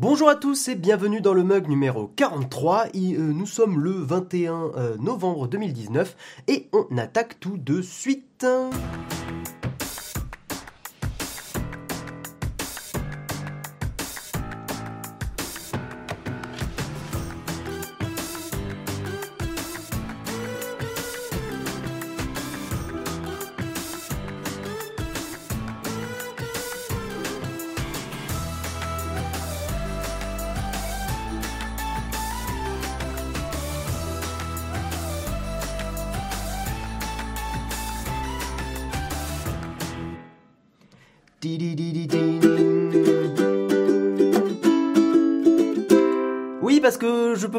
Bonjour à tous et bienvenue dans le mug numéro 43. Et, euh, nous sommes le 21 euh, novembre 2019 et on attaque tout de suite.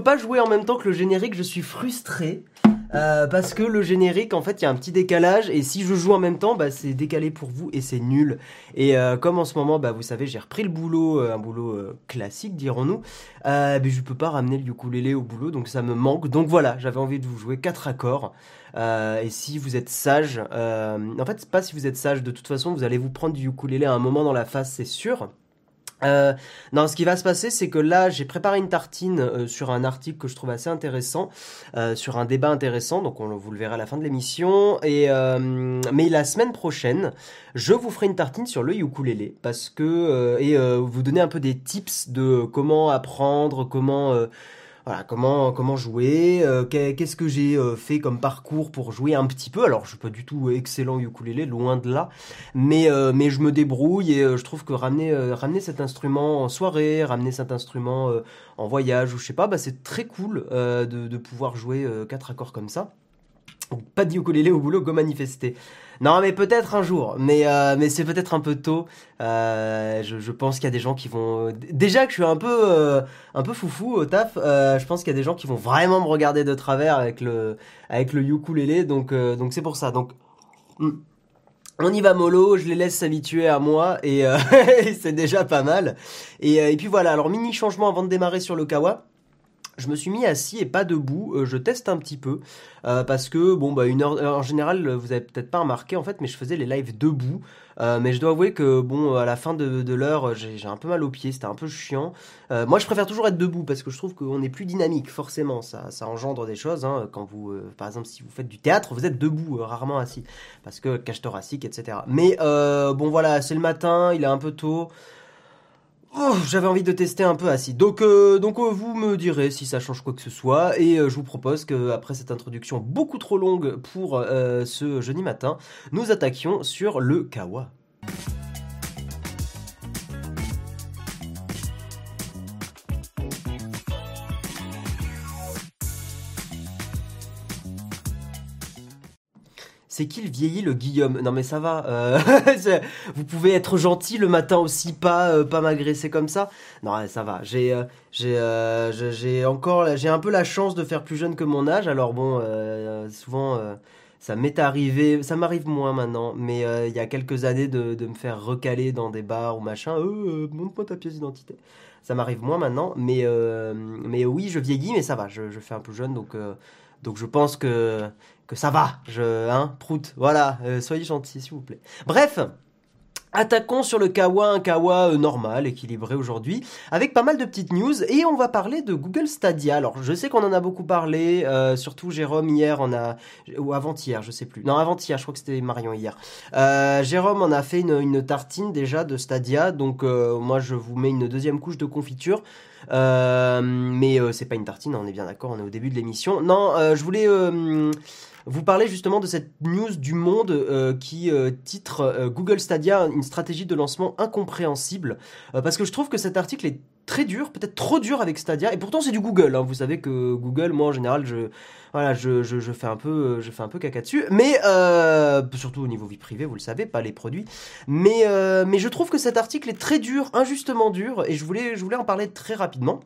Pas jouer en même temps que le générique, je suis frustré. Euh, parce que le générique, en fait, il y a un petit décalage, et si je joue en même temps, bah, c'est décalé pour vous et c'est nul. Et euh, comme en ce moment, bah, vous savez, j'ai repris le boulot, euh, un boulot classique, dirons-nous, je peux pas ramener le ukulélé au boulot, donc ça me manque. Donc voilà, j'avais envie de vous jouer quatre accords. et si vous êtes sage, en fait, pas si vous êtes sage, de toute façon, vous allez vous prendre du ukulélé à un moment dans la face, c'est sûr. Euh, non, ce qui va se passer, c'est que là, j'ai préparé une tartine euh, sur un article que je trouve assez intéressant, euh, sur un débat intéressant, donc on, vous le verrez à la fin de l'émission. Et euh, mais la semaine prochaine, je vous ferai une tartine sur le ukulélé parce que euh, et vous donner un peu des tips de comment apprendre, comment voilà, comment, comment jouer, euh, qu'est-ce que j'ai euh, fait comme parcours pour jouer un petit peu. Alors, je suis pas du tout excellent ukulélé, loin de là, mais, euh, mais je me débrouille et je trouve que ramener, ramener cet instrument en soirée, ramener cet instrument en voyage ou je sais pas, bah, c'est très cool de, de pouvoir jouer quatre accords comme ça. Pas de ukulélé au boulot, go manifester. Non, mais peut-être un jour. Mais, euh, mais c'est peut-être un peu tôt. Euh, je, pense qu'il y a des gens qui vont. Déjà que je suis un peu, euh, un peu foufou au taf, euh, je pense qu'il y a des gens qui vont vraiment me regarder de travers avec le, avec le ukulélé. Donc, donc c'est pour ça. Donc, hmm. on y va mollo. Je les laisse s'habituer à moi et, c'est déjà pas mal. Et, et puis voilà. Alors mini changement avant de démarrer sur le kawa je me suis mis assis et pas debout. Euh, je teste un petit peu euh, parce que bon bah une heure euh, en général vous avez peut-être pas remarqué en fait, mais je faisais les lives debout. Euh, mais je dois avouer que bon à la fin de, l'heure j'ai un peu mal aux pieds, c'était un peu chiant. Euh, moi je préfère toujours être debout parce que je trouve qu'on est plus dynamique forcément. Ça, ça engendre des choses. Hein, quand vous par exemple si vous faites du théâtre, vous êtes debout, rarement assis parce que cage thoracique etc. Mais bon voilà c'est le matin, il est un peu tôt. Oh, j'avais envie de tester un peu assis. Donc, euh, donc euh, vous me direz si ça change quoi que ce soit. Et euh, je vous propose que après cette introduction beaucoup trop longue pour ce jeudi matin, nous attaquions sur le kawa. C'est qu'il vieillit le Guillaume. Non mais ça va. Euh, vous pouvez être gentil le matin aussi, pas euh, pas m'agresser comme ça. Non ça va. J'ai euh, j'ai euh, j'ai encore j'ai un peu la chance de faire plus jeune que mon âge. Alors bon, souvent ça m'est arrivé, ça m'arrive moins maintenant, mais il y a quelques années de, me faire recaler dans des bars ou machin. Euh, montre-moi ta pièce d'identité. Ça m'arrive moins maintenant, mais mais oui je vieillis, mais ça va. Je, je fais un peu jeune donc donc je pense que que ça va, je, hein, prout, voilà, euh, soyez gentil s'il vous plaît. Bref, Attaquons sur le kawa, un kawa euh, normal, équilibré aujourd'hui, avec pas mal de petites news, et on va parler de Google Stadia. Alors, je sais qu'on en a beaucoup parlé, euh, surtout Jérôme hier, on a ou avant-hier, je sais plus. Non, avant-hier, je crois que c'était Marion hier. Jérôme en a fait une, une, tartine déjà de Stadia, donc moi je vous mets une deuxième couche de confiture. Mais c'est pas une tartine, on est bien d'accord, on est au début de l'émission. Non, je voulais vous parlez justement de cette news du Monde euh, qui euh, titre euh, Google Stadia une stratégie de lancement incompréhensible parce que je trouve que cet article est très dur, peut-être trop dur avec Stadia et pourtant c'est du Google. Hein. Vous savez que Google, moi en général, je voilà, je, je fais un peu, je fais un peu caca dessus, mais surtout au niveau vie privée, vous le savez, pas les produits. Mais mais je trouve que cet article est très dur, injustement dur et je voulais je voulais en parler très rapidement.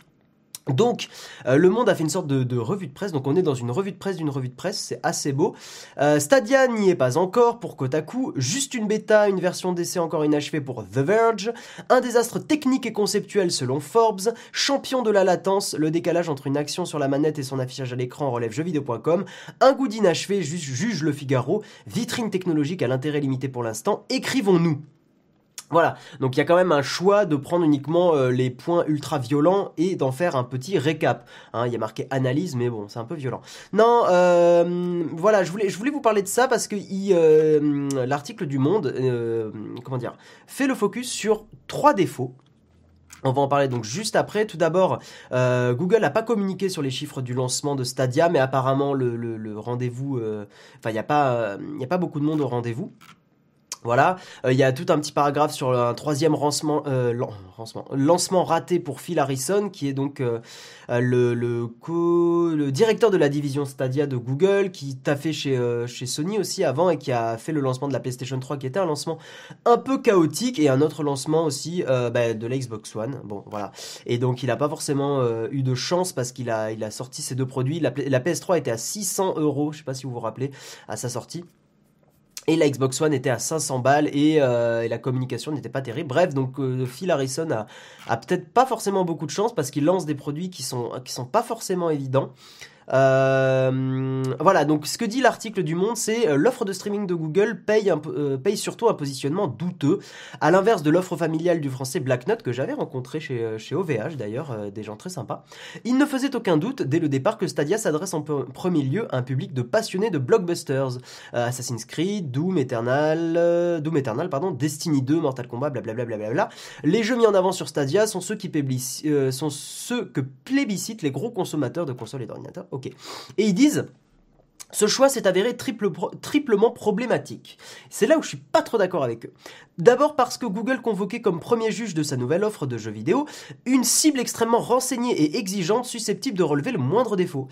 Donc, euh, Le Monde a fait une sorte de, revue de presse. Donc, on est dans une revue de presse d'une revue de presse. C'est assez beau. Euh, Stadia n'y est pas encore pour Kotaku. Juste une bêta, une version d'essai encore inachevée pour The Verge. Un désastre technique et conceptuel selon Forbes. Champion de la latence, le décalage entre une action sur la manette et son affichage à l'écran relève jeuxvideo.com. Un goût d'inachevé, juge, juge le Figaro. Vitrine technologique à l'intérêt limité pour l'instant. Écrivons-nous. Voilà, donc il y a quand même un choix de prendre uniquement euh, les points ultra violents et d'en faire un petit récap. Hein, il y a marqué analyse, mais bon, c'est un peu violent. Non, euh, voilà, je voulais, je voulais vous parler de ça parce que euh, l'article du Monde, comment dire, fait le focus sur trois défauts on va en parler donc juste après. Tout d'abord, Google n'a pas communiqué sur les chiffres du lancement de Stadia, mais apparemment le, rendez-vous, enfin il n'y a pas, il a pas beaucoup de monde au rendez-vous. Voilà, euh, il y a tout un petit paragraphe sur un troisième lancement, euh, lancement raté pour Phil Harrison, qui est donc euh, le, le, directeur de la division Stadia de Google, qui t'a fait chez, chez Sony aussi avant et qui a fait le lancement de la PlayStation 3, qui était un lancement un peu chaotique et un autre lancement aussi bah, de la Xbox One. Bon, voilà. Et donc il n'a pas forcément eu de chance parce qu'il a, il a sorti ces deux produits. La, la PS3 était à 600 euros, je sais pas si vous vous rappelez, à sa sortie. Et la Xbox One était à 500 balles euh, et, la communication n'était pas terrible. Bref, donc euh, Phil Harrison a, peut-être pas forcément beaucoup de chance parce qu'il lance des produits qui sont qui sont pas forcément évidents. Euh, voilà, donc ce que dit l'article du Monde, c'est euh, l'offre de streaming de Google paye, euh, paye surtout un positionnement douteux, à l'inverse de l'offre familiale du français Black Note que j'avais rencontré chez, chez OVH d'ailleurs, des gens très sympas. Il ne faisait aucun doute dès le départ que Stadia s'adresse en premier lieu à un public de passionnés de blockbusters, Assassin's Creed, Doom Eternal, Doom Eternal, pardon, Destiny 2, Mortal Kombat, blablabla. Bla bla bla les jeux mis en avant sur Stadia sont ceux, qui sont ceux que plébiscitent les gros consommateurs de consoles et d'ordinateurs Et ils disent. Ce choix s'est avéré triplement problématique. C'est là où je suis pas trop d'accord avec eux. D'abord parce que Google convoquait comme premier juge de sa nouvelle offre de jeux vidéo une cible extrêmement renseignée et exigeante susceptible de relever le moindre défaut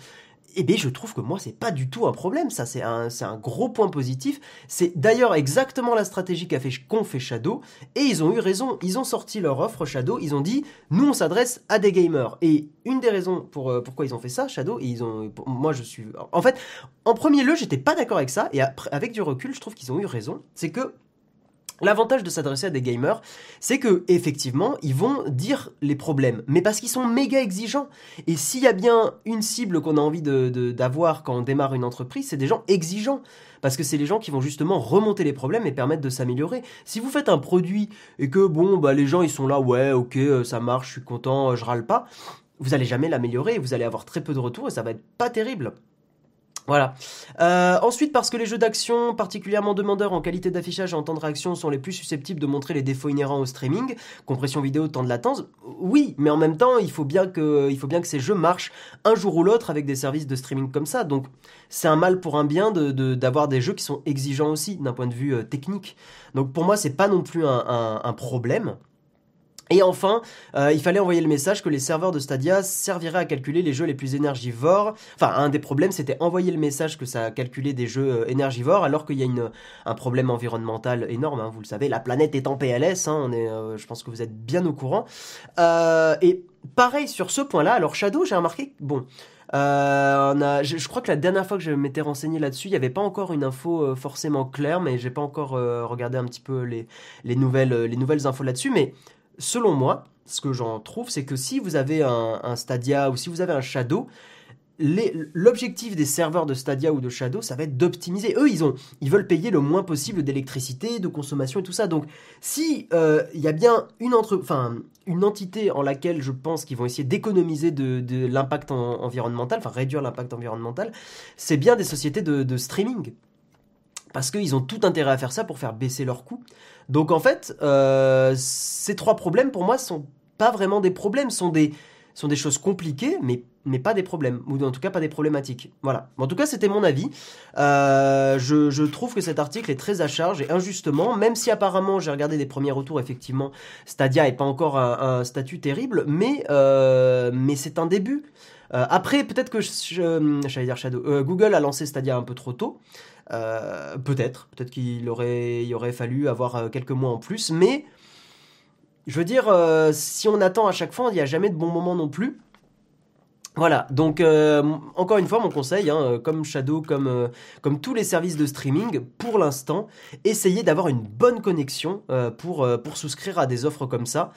eh bien, je trouve que moi, c'est pas du tout un problème. Ça, c'est un, c'est un gros point positif. C'est d'ailleurs exactement la stratégie qu'a fait, qu'ont fait Shadow. Et ils ont eu raison. Ils ont sorti leur offre Shadow. Ils ont dit, nous, on s'adresse à des gamers. Et une des raisons pour, euh, pourquoi ils ont fait ça, Shadow, et ils ont, moi, je suis, en fait, en premier lieu, j'étais pas d'accord avec ça. Et avec du recul, je trouve qu'ils ont eu raison. C'est que L'avantage de s'adresser à des gamers, c'est que effectivement, ils vont dire les problèmes, mais parce qu'ils sont méga exigeants. Et s'il y a bien une cible qu'on a envie d'avoir quand on démarre une entreprise, c'est des gens exigeants. Parce que c'est les gens qui vont justement remonter les problèmes et permettre de s'améliorer. Si vous faites un produit et que bon, bah les gens ils sont là, ouais, ok, euh, ça marche, je suis content, euh, je râle pas, vous allez jamais l'améliorer, vous allez avoir très peu de retours et ça va être pas terrible. Voilà. Euh, ensuite, parce que les jeux d'action, particulièrement demandeurs en qualité d'affichage et en temps de réaction, sont les plus susceptibles de montrer les défauts inhérents au streaming, compression vidéo, temps de latence, oui, mais en même temps, il faut bien que, ces jeux marchent un jour ou l'autre avec des services de streaming comme ça. Donc, c'est un mal pour un bien d'avoir de, des jeux qui sont exigeants aussi d'un point de vue euh, technique. Donc, pour moi, c'est pas non plus un problème. Et enfin, euh, il fallait envoyer le message que les serveurs de Stadia serviraient à calculer les jeux les plus énergivores. Enfin, un des problèmes, c'était envoyer le message que ça calculait des jeux euh, énergivores, alors qu'il y a une, un problème environnemental énorme. Hein, vous le savez, la planète est en PLS. Hein, on est, euh, je pense que vous êtes bien au courant. et pareil sur ce point-là. Alors Shadow, j'ai remarqué, bon. je, crois que la dernière fois que je m'étais renseigné là-dessus, il n'y avait pas encore une info forcément claire, mais j'ai pas encore regardé un petit peu les, les, nouvelles, les nouvelles infos là-dessus. Mais selon moi, ce que j'en trouve, c'est que si vous avez un, Stadia ou si vous avez un Shadow, l'objectif des serveurs de Stadia ou de Shadow, ça va être d'optimiser. Eux, ils, ont, ils veulent payer le moins possible d'électricité, de consommation et tout ça. Donc, si euh, il y a bien une, entre, une entité en laquelle je pense qu'ils vont essayer d'économiser de, l'impact environnemental, enfin réduire l'impact environnemental, c'est bien des sociétés de streaming parce qu'ils ont tout intérêt à faire ça pour faire baisser leurs coûts. Donc en fait, euh, ces trois problèmes pour moi sont pas vraiment des problèmes, sont des choses compliquées, mais pas des problèmes, ou en tout cas pas des problématiques. Voilà. En tout cas, c'était mon avis. Euh, je, trouve que cet article est très à charge et injustement, même si apparemment j'ai regardé des premiers retours, effectivement, Stadia est pas encore un, statut terrible, mais euh, mais c'est un début. Après, peut-être que Shadow, Google a lancé Stadia un peu trop tôt. Euh, peut-être, peut-être qu'il aurait, aurait fallu avoir euh, quelques mois en plus, mais je veux dire, euh, si on attend à chaque fois, il n'y a jamais de bon moment non plus. Voilà, donc euh, encore une fois mon conseil, hein, euh, comme Shadow, comme, euh, comme tous les services de streaming, pour l'instant, essayez d'avoir une bonne connexion pour, souscrire à des offres comme ça.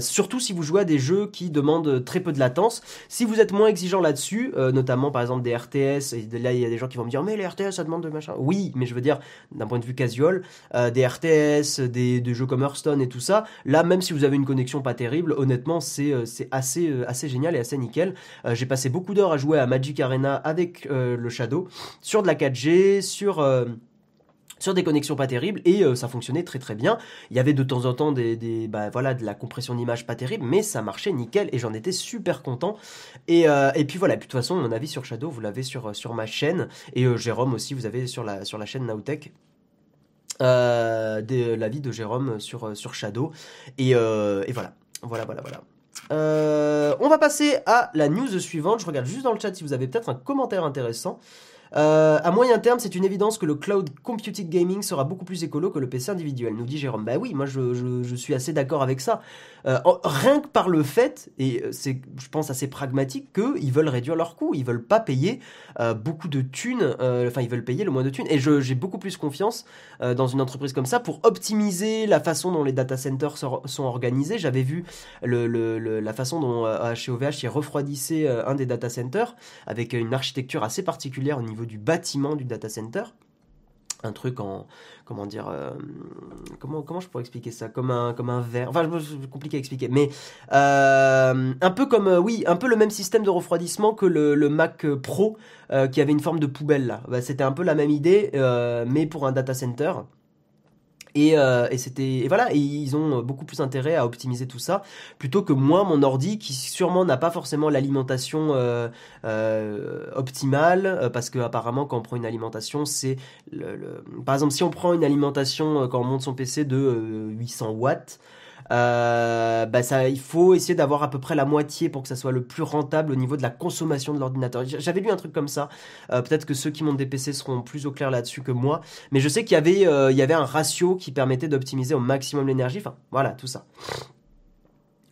surtout si vous jouez à des jeux qui demandent très peu de latence. Si vous êtes moins exigeant là-dessus, notamment par exemple des RTS, et là il y a des gens qui vont me dire mais les RTS ça demande de machin. Oui, mais je veux dire d'un point de vue casual, des RTS, des, jeux comme Hearthstone et tout ça, là même si vous avez une connexion pas terrible, honnêtement c'est assez, assez génial et assez euh, j'ai passé beaucoup d'heures à jouer à Magic Arena avec euh, le Shadow, sur de la 4G, sur euh, sur des connexions pas terribles et ça fonctionnait très très bien. Il y avait de temps en temps des, bah, voilà de la compression d'image pas terrible, mais ça marchait nickel et j'en étais super content. Et, et puis voilà, de toute façon mon avis sur Shadow vous l'avez sur sur ma chaîne et Jérôme aussi vous avez sur la sur la chaîne Nowtech. l'avis de Jérôme sur sur Shadow et, et voilà voilà voilà voilà. Euh, on va passer à la news suivante. Je regarde juste dans le chat si vous avez peut-être un commentaire intéressant. Euh, à moyen terme, c'est une évidence que le cloud computing gaming sera beaucoup plus écolo que le PC individuel, nous dit Jérôme. Bah oui, moi je, je suis assez d'accord avec ça. Euh, rien que par le fait, et euh, c'est, je pense, assez pragmatique, qu'ils veulent réduire leurs coûts. Ils veulent pas payer euh, beaucoup de thunes, enfin, ils veulent payer le moins de thunes. Et j'ai beaucoup plus confiance dans une entreprise comme ça pour optimiser la façon dont les data centers sont, organisés. J'avais vu le, le, la façon dont chez OVH, ils refroidissaient un des data centers avec une architecture assez particulière au niveau du bâtiment du data center. Un truc en comment dire euh, comment comment je pourrais expliquer ça? Comme un comme un verre. Enfin c'est compliqué à expliquer mais euh, un peu comme euh, oui un peu le même système de refroidissement que le, Mac Pro qui avait une forme de poubelle là. Bah, c'était un peu la même idée mais pour un data center euh, et, voilà, ils ont beaucoup plus intérêt à optimiser tout ça plutôt que moi mon ordi qui sûrement n'a pas forcément l'alimentation euh, euh, optimale parce que apparemment quand on prend une alimentation c'est par exemple si on prend une alimentation quand on monte son PC de 800 watts euh, bah ça, il faut essayer d'avoir à peu près la moitié pour que ça soit le plus rentable au niveau de la consommation de l'ordinateur. J'avais lu un truc comme ça. Euh, peut-être que ceux qui montent des PC seront plus au clair là-dessus que moi, mais je sais qu'il y avait, euh, y avait un ratio qui permettait d'optimiser au maximum l'énergie. Enfin, voilà, tout ça.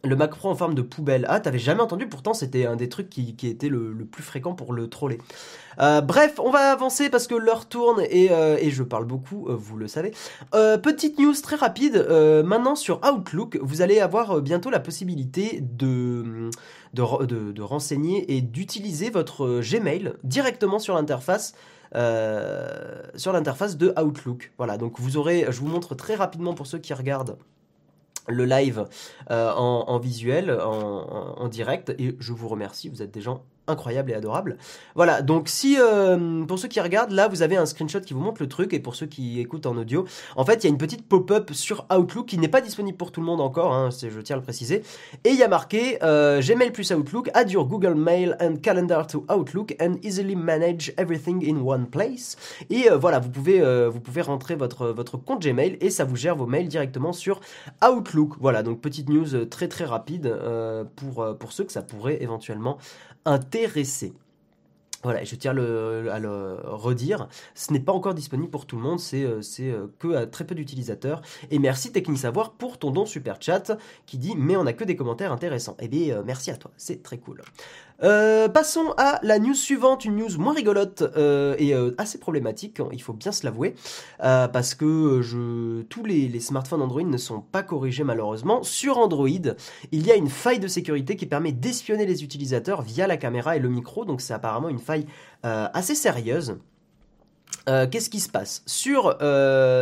Le Mac Pro en forme de poubelle. Ah, t'avais jamais entendu, pourtant c'était un des trucs qui, était le, plus fréquent pour le troller. Euh, bref, on va avancer parce que l'heure tourne et, euh, je parle beaucoup, euh, vous le savez. petite news très rapide, maintenant sur Outlook, vous allez avoir bientôt la possibilité de, de renseigner et d'utiliser votre Gmail directement sur l'interface. sur l'interface de Outlook. Voilà, donc vous aurez, je vous montre très rapidement pour ceux qui regardent le live euh, en, visuel, en, en, direct, et je vous remercie, vous êtes des gens incroyable et adorable. Voilà, donc si euh, pour ceux qui regardent, là vous avez un screenshot qui vous montre le truc et pour ceux qui écoutent en audio, en fait il y a une petite pop-up sur Outlook qui n'est pas disponible pour tout le monde encore, hein, je tiens à le préciser, et il y a marqué euh, Gmail plus Outlook, add your Google Mail and Calendar to Outlook and easily manage everything in one place. Et euh, voilà, vous pouvez vous pouvez rentrer votre votre compte Gmail et ça vous gère vos mails directement sur Outlook. Voilà, donc petite news très très rapide pour pour ceux que ça pourrait éventuellement intéressé. Voilà, je tiens à le redire, ce n'est pas encore disponible pour tout le monde, c'est euh, euh, que à très peu d'utilisateurs. Et merci Technisavoir pour ton don super chat qui dit mais on n'a que des commentaires intéressants. Eh bien, euh, merci à toi, c'est très cool. Euh, passons à la news suivante, une news moins rigolote euh, et euh, assez problématique, il faut bien se l'avouer, parce que tous les, smartphones Android ne sont pas corrigés malheureusement. Sur Android, il y a une faille de sécurité qui permet d'espionner les utilisateurs via la caméra et le micro, donc c'est apparemment une faille assez sérieuse. Qu'est-ce qui se passe? Sur,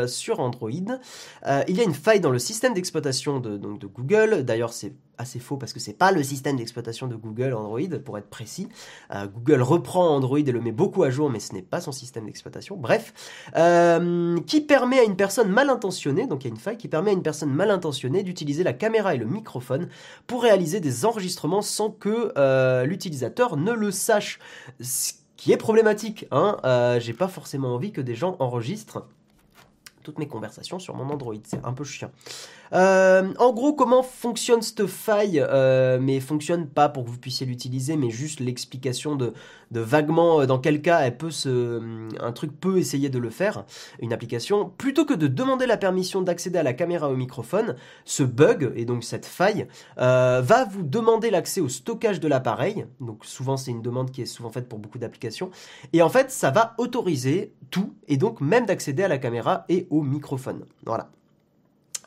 sur Android Il y a une faille dans le système d'exploitation de, de Google. D'ailleurs, c'est assez faux parce que c'est pas le système d'exploitation de Google Android pour être précis. Euh, Google reprend Android et le met beaucoup à jour, mais ce n'est pas son système d'exploitation. Bref, euh, qui permet à une personne mal intentionnée, donc il y a une faille qui permet à une personne mal intentionnée d'utiliser la caméra et le microphone pour réaliser des enregistrements sans que euh, l'utilisateur ne le sache. Ce qui est problématique, hein. J'ai pas forcément envie que des gens enregistrent toutes mes conversations sur mon Android. C'est un peu chiant. Euh, en gros, comment fonctionne cette faille euh, Mais fonctionne pas pour que vous puissiez l'utiliser, mais juste l'explication de, de vaguement euh, dans quel cas elle peut se, un truc peut essayer de le faire, une application. Plutôt que de demander la permission d'accéder à la caméra ou au microphone, ce bug et donc cette faille va vous demander l'accès au stockage de l'appareil. Donc souvent c'est une demande qui est souvent faite pour beaucoup d'applications. Et en fait, ça va autoriser tout et donc même d'accéder à la caméra et microphone. Voilà.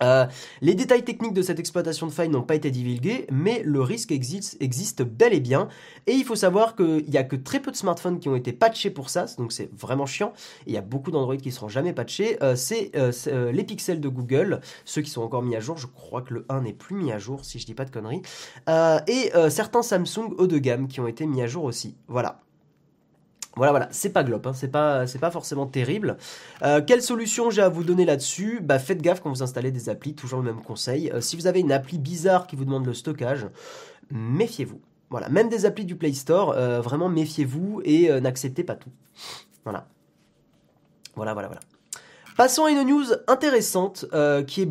Euh, les détails techniques de cette exploitation de faille n'ont pas été divulgués, mais le risque existe, existe bel et bien. Et il faut savoir qu'il n'y a que très peu de smartphones qui ont été patchés pour ça, donc c'est vraiment chiant. il y a beaucoup d'Android qui ne seront jamais patchés. Euh, c'est euh, les pixels de Google, ceux qui sont encore mis à jour. Je crois que le 1 n'est plus mis à jour, si je dis pas de conneries. et certains Samsung haut de gamme qui ont été mis à jour aussi. Voilà. Voilà, voilà, c'est pas glop, hein. c'est pas, c'est pas forcément terrible. Euh, quelle solution j'ai à vous donner là-dessus? Bah faites gaffe quand vous installez des applis, toujours le même conseil. Euh, si vous avez une appli bizarre qui vous demande le stockage, méfiez-vous. Voilà, même des applis du Play Store, euh, vraiment méfiez-vous et n'acceptez pas tout. Voilà. Voilà, voilà, voilà. Passons à une news intéressante qui est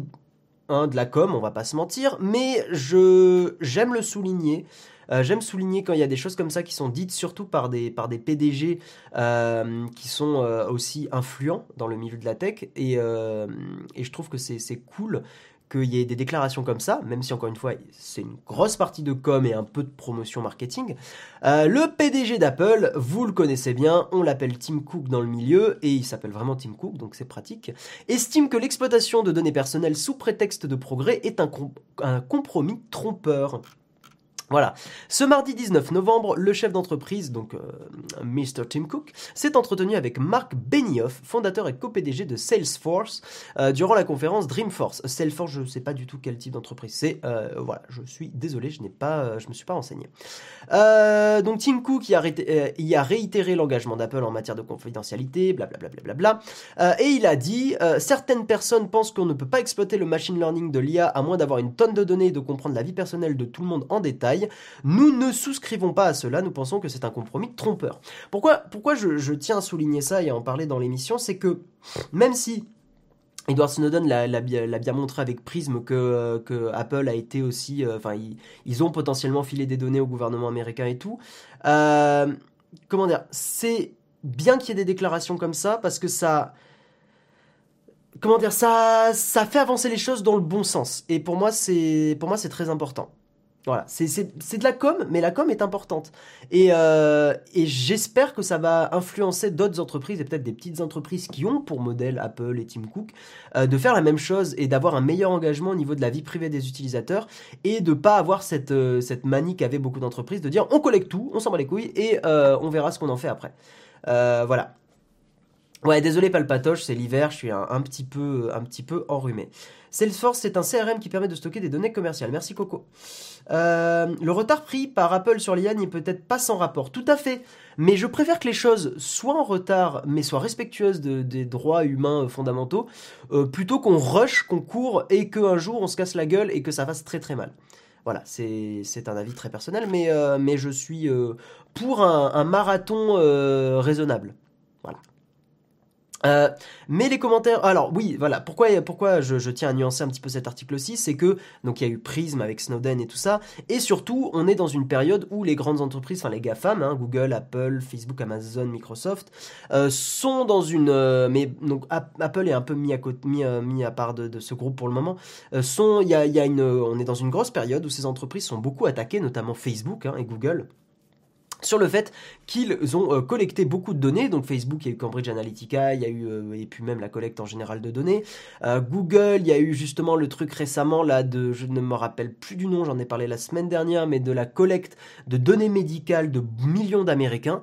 hein, de la com, on va pas se mentir, mais je j'aime le souligner. Euh, j'aime souligner quand il y a des choses comme ça qui sont dites surtout par des, par des PDG euh, qui sont euh, aussi influents dans le milieu de la tech. Et, et je trouve que c'est cool qu'il y ait des déclarations comme ça, même si encore une fois c'est une grosse partie de com et un peu de promotion marketing. le PDG d'Apple, vous le connaissez bien, on l'appelle Tim Cook dans le milieu, et il s'appelle vraiment Tim Cook, donc c'est pratique, estime que l'exploitation de données personnelles sous prétexte de progrès est un, un compromis trompeur. Voilà. Ce mardi 19 novembre, le chef d'entreprise, donc euh, Mr. Tim Cook, s'est entretenu avec Mark Benioff, fondateur et co-PDG de Salesforce, euh, durant la conférence Dreamforce. Salesforce, je ne sais pas du tout quel type d'entreprise c'est. Euh, voilà, je suis désolé, je n'ai pas, je me suis pas renseigné. donc Tim Cook y a, a réitéré l'engagement d'Apple en matière de confidentialité, blablabla. Bla, bla, bla, et il a dit certaines personnes pensent qu'on ne peut pas exploiter le machine learning de l'IA à moins d'avoir une tonne de données et de comprendre la vie personnelle de tout le monde en détail. Nous ne souscrivons pas à cela, nous pensons que c'est un compromis trompeur. Pourquoi, pourquoi je, tiens à souligner ça et à en parler dans l'émission, c'est que même si Edward Snowden l'a bien montré avec Prism que, Apple a été aussi, euh, enfin ils, ont potentiellement filé des données au gouvernement américain et tout. Euh, comment dire, c'est bien qu'il y ait des déclarations comme ça parce que ça, comment dire, ça, ça fait avancer les choses dans le bon sens. Et pour moi c'est très important. Voilà, c'est de la com, mais la com est importante. Et, euh, et j'espère que ça va influencer d'autres entreprises, et peut-être des petites entreprises qui ont pour modèle Apple et Tim Cook, euh, de faire la même chose et d'avoir un meilleur engagement au niveau de la vie privée des utilisateurs, et de pas avoir cette, euh, manie qu'avaient beaucoup d'entreprises de dire on collecte tout, on s'en bat les couilles, et on verra ce qu'on en fait après. voilà. Ouais, désolé Palpatoche, c'est l'hiver, je suis un petit peu enrhumé. Salesforce, c'est un CRM qui permet de stocker des données commerciales. Merci Coco. Euh, le retard pris par Apple sur l'IA n'est peut-être pas sans rapport. Tout à fait. Mais je préfère que les choses soient en retard, mais soient respectueuses des droits humains fondamentaux, euh, plutôt qu'on rush, qu'on court et qu'un jour on se casse la gueule et que ça fasse très très mal. Voilà, c'est un avis très personnel, mais, euh, mais je suis pour un marathon raisonnable. Euh, mais les commentaires, alors oui, voilà, pourquoi, pourquoi je, tiens à nuancer un petit peu cet article aussi, c'est que donc il y a eu Prism avec Snowden et tout ça, et surtout on est dans une période où les grandes entreprises, enfin les GAFAM, hein, Google, Apple, Facebook, Amazon, Microsoft, euh, sont dans une, euh, mais donc Apple est un peu mis à part de, ce groupe pour le moment, y a, une, on est dans une grosse période où ces entreprises sont beaucoup attaquées, notamment Facebook hein, et Google sur le fait qu'ils ont euh, collecté beaucoup de données. Donc Facebook, il Cambridge Analytica, il y a eu euh, et puis même la collecte en général de données. Euh, Google, il y a eu justement le truc récemment là de, je ne me rappelle plus du nom, j'en ai parlé la semaine dernière, mais de la collecte de données médicales de millions d'Américains.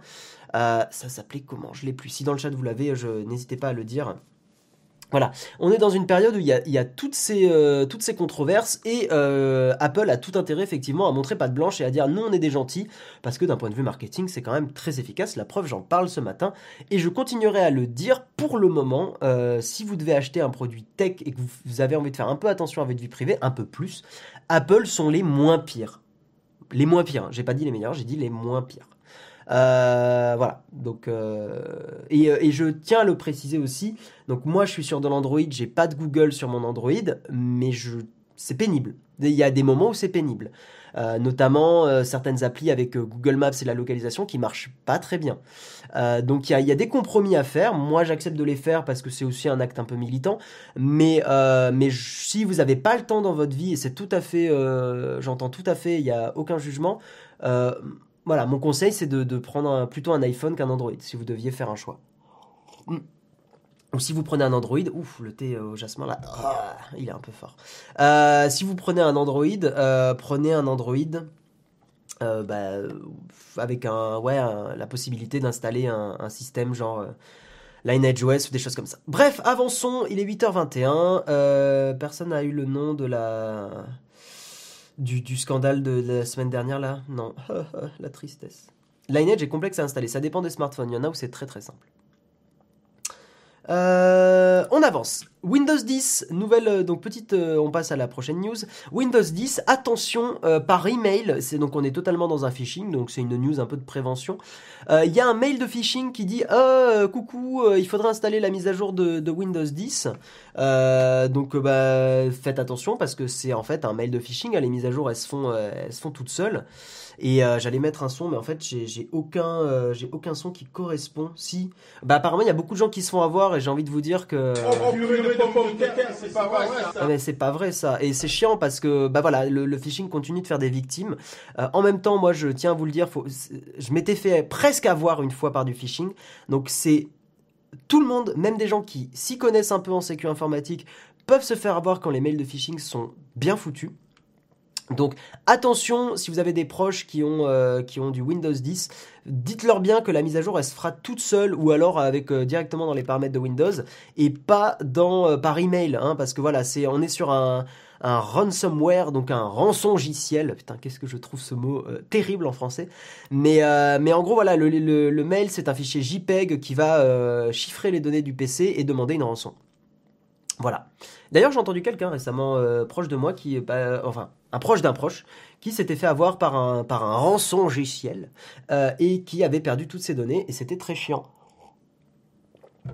ça s'appelait comment? Je l'ai plus. Si dans le chat vous l'avez, n'hésitez pas à le dire. Voilà, on est dans une période où il y a, toutes, ces, euh, toutes ces controverses et euh, Apple a tout intérêt effectivement à montrer pas de blanche et à dire nous on est des gentils parce que d'un point de vue marketing c'est quand même très efficace. La preuve j'en parle ce matin et je continuerai à le dire pour le moment. Euh, si vous devez acheter un produit tech et que vous, avez envie de faire un peu attention à votre vie privée, un peu plus, Apple sont les moins pires. Les moins pires, hein. j'ai pas dit les meilleurs, j'ai dit les moins pires. Voilà. Donc et, et, je tiens à le préciser aussi. Donc moi, je suis sur de l'Android, j'ai pas de Google sur mon Android, mais je c'est pénible. Il y a des moments où c'est pénible. Euh, notamment euh, certaines applis avec euh, Google Maps et la localisation qui marchent pas très bien. donc il y a, des compromis à faire. Moi j'accepte de les faire parce que c'est aussi un acte un peu militant. Mais, mais si vous n'avez pas le temps dans votre vie, et c'est tout à fait, j'entends tout à fait, il n'y a aucun jugement. Voilà, mon conseil c'est de, prendre plutôt un iPhone qu'un Android si vous deviez faire un choix. Ou si vous prenez un Android, ouf, le thé au jasmin là, ah, il est un peu fort. Euh, si vous prenez un Android, euh, prenez un Android euh, bah, avec un, ouais, la possibilité d'installer un, système genre Lineage OS ou des choses comme ça. Bref, avançons, il est 8h21. personne n'a eu le nom de la. Du, scandale de, la semaine dernière là? Non, la tristesse. Lineage est complexe à installer, ça dépend des smartphones. Il y en a où c'est très très simple. Euh, on avance. Windows 10, nouvelle, euh, donc petite, euh, on passe à la prochaine news. Windows 10, attention par email, c'est donc on est totalement dans un phishing, donc c'est une news un peu de prévention. Il y a un mail de phishing qui dit coucou, il faudrait installer la mise à jour de, Windows 10. donc bah, faites attention parce que c'est en fait un mail de phishing. Les mises à jour elles se font, elles se font toutes seules. Et euh, j'allais mettre un son, mais en fait, j'ai aucun, euh, j'ai aucun son qui correspond. Si, bah apparemment, il y a beaucoup de gens qui se font avoir, et j'ai envie de vous dire que. c'est pas vrai. Ça. mais c'est pas vrai ça, et c'est chiant parce que bah voilà, le, phishing continue de faire des victimes. Euh, en même temps, moi, je tiens à vous le dire, faut, je m'étais fait presque avoir une fois par du phishing, donc c'est tout le monde, même des gens qui s'y connaissent un peu en sécurité informatique, peuvent se faire avoir quand les mails de phishing sont bien foutus. Donc attention, si vous avez des proches qui ont, euh, qui ont du Windows 10, dites-leur bien que la mise à jour elle se fera toute seule ou alors avec euh, directement dans les paramètres de Windows et pas dans euh, par email, hein, parce que voilà, c'est on est sur un, un ransomware, donc un rançongiciel. Putain, qu'est-ce que je trouve ce mot terrible en français. Mais, mais en gros, voilà, le, le mail, c'est un fichier JPEG qui va chiffrer les données du PC et demander une rançon. Voilà. D'ailleurs, j'ai entendu quelqu'un récemment proche de moi qui, enfin, un proche d'un proche, qui s'était fait avoir par un, par un rançon euh, et qui avait perdu toutes ses données et c'était très chiant.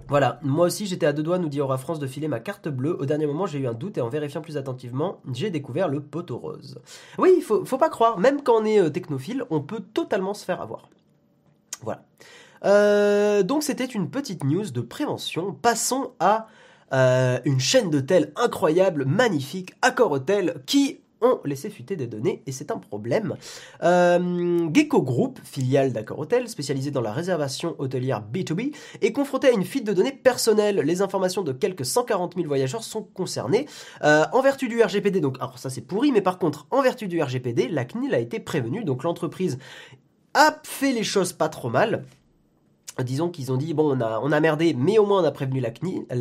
Voilà, moi aussi j'étais à deux doigts, nous dit Aura France, de filer ma carte bleue. Au dernier moment, j'ai eu un doute et en vérifiant plus attentivement, j'ai découvert le poteau rose. Oui, il faut, faut pas croire, même quand on est euh, technophile, on peut totalement se faire avoir. Voilà. donc c'était une petite news de prévention. Passons à euh, une chaîne d'hôtels incroyable, magnifique, Accor Hotel, qui ont laissé fuiter des données et c'est un problème. Euh, Gecko Group, filiale d'Accor Hotel, spécialisée dans la réservation hôtelière B2B, est confrontée à une fuite de données personnelles. Les informations de quelques 140 000 voyageurs sont concernées. Euh, en vertu du RGPD, donc, alors ça c'est pourri, mais par contre, en vertu du RGPD, la CNIL a été prévenue, donc l'entreprise a fait les choses pas trop mal disons qu'ils ont dit bon on a on a merdé mais au moins on a prévenu la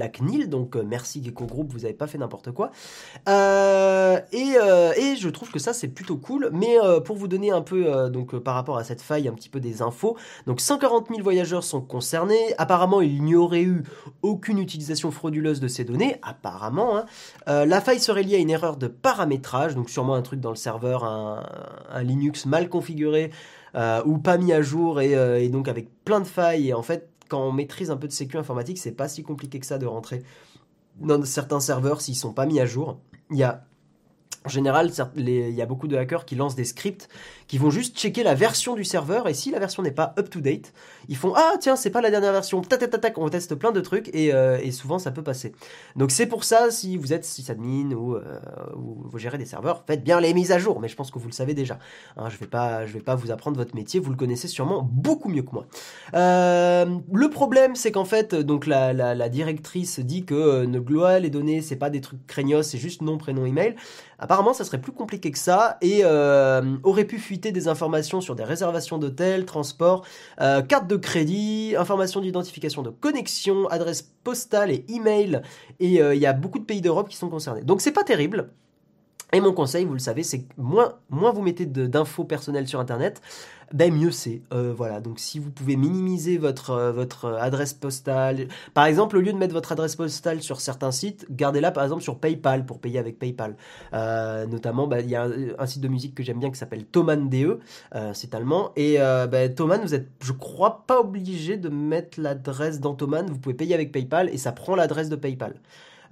CNIL, donc euh, merci Gecko Group vous avez pas fait n'importe quoi euh, et, euh, et je trouve que ça c'est plutôt cool mais pour vous donner un peu donc par rapport à cette faille un petit peu des infos donc 140 000 voyageurs sont concernés apparemment il n'y aurait eu aucune utilisation frauduleuse de ces données apparemment hein. la faille serait liée à une erreur de paramétrage donc sûrement un truc dans le serveur un, un Linux mal configuré euh, ou pas mis à jour euh, et, donc avec plein de failles. Et en fait, quand on maîtrise un peu de sécu informatique, c'est pas si compliqué que ça de rentrer dans certains serveurs s'ils sont pas mis à jour. Il y a en général, il y a beaucoup de hackers qui lancent des scripts qui vont juste checker la version du serveur et si la version n'est pas up to date, ils font ah tiens c'est pas la dernière version, tac on teste plein de trucs et, euh, et souvent ça peut passer. Donc c'est pour ça si vous êtes sysadmin ou, euh, ou vous gérez des serveurs, faites bien les mises à jour. Mais je pense que vous le savez déjà. Hein, je vais pas vais pas vous apprendre votre métier, vous le connaissez sûrement beaucoup mieux que moi. Euh, le problème c'est qu'en fait donc la, directrice dit que ne gloire les données c'est pas des trucs craignos, c'est juste nom prénom email. Apparemment ça serait plus compliqué que ça et aurait pu fuir des informations sur des réservations d'hôtels, transports, euh, carte de crédit, informations d'identification de connexion, adresse postale et email. Et euh, il y a beaucoup de pays d'Europe qui sont concernés. Donc c'est pas terrible. Et mon conseil, vous le savez, c'est que moins, moins vous mettez d'infos personnelles sur Internet, ben mieux c'est. Euh, voilà, donc si vous pouvez minimiser votre, euh, votre adresse postale, par exemple, au lieu de mettre votre adresse postale sur certains sites, gardez-la par exemple sur PayPal pour payer avec PayPal. Euh, notamment, ben, il y a un, site de musique que j'aime bien qui s'appelle Thomann.de, c'est allemand, et ben, Thomann, vous êtes, je crois, pas obligé de mettre l'adresse dans Thomann, vous pouvez payer avec PayPal et ça prend l'adresse de PayPal.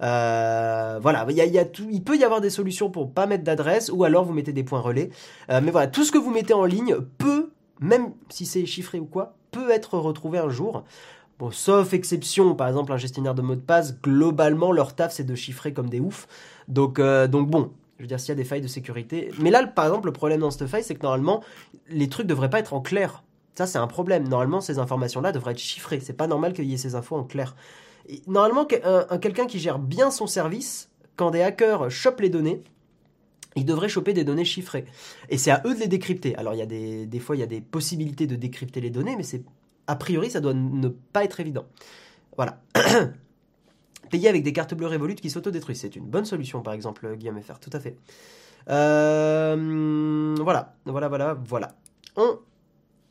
Euh, voilà, il, peut y avoir des solutions pour pas mettre d'adresse ou alors vous mettez des points relais. Euh, mais voilà, tout ce que vous mettez en ligne peut, même si c'est chiffré ou quoi, peut être retrouvé un jour. Bon, sauf exception, par exemple un gestionnaire de mots de passe, globalement leur taf c'est de chiffrer comme des oufs. Donc, euh, donc bon, je veux dire s'il y a des failles de sécurité. Mais là, par exemple, le problème dans cette faille, c'est que normalement, les trucs devraient pas être en clair. Ça, c'est un problème. Normalement, ces informations-là devraient être chiffrées. C'est pas normal qu'il y ait ces infos en clair normalement, un, quelqu'un qui gère bien son service, quand des hackers chopent les données, ils devraient choper des données chiffrées. Et c'est à eux de les décrypter. Alors, il y a des, fois, il y a des possibilités de décrypter les données, mais c'est a priori, ça doit ne pas être évident. Voilà. Payer avec des cartes bleues révolutes qui s'autodétruisent. C'est une bonne solution, par exemple, Guillaume FR, tout à fait. Euh, voilà, voilà, voilà, voilà. On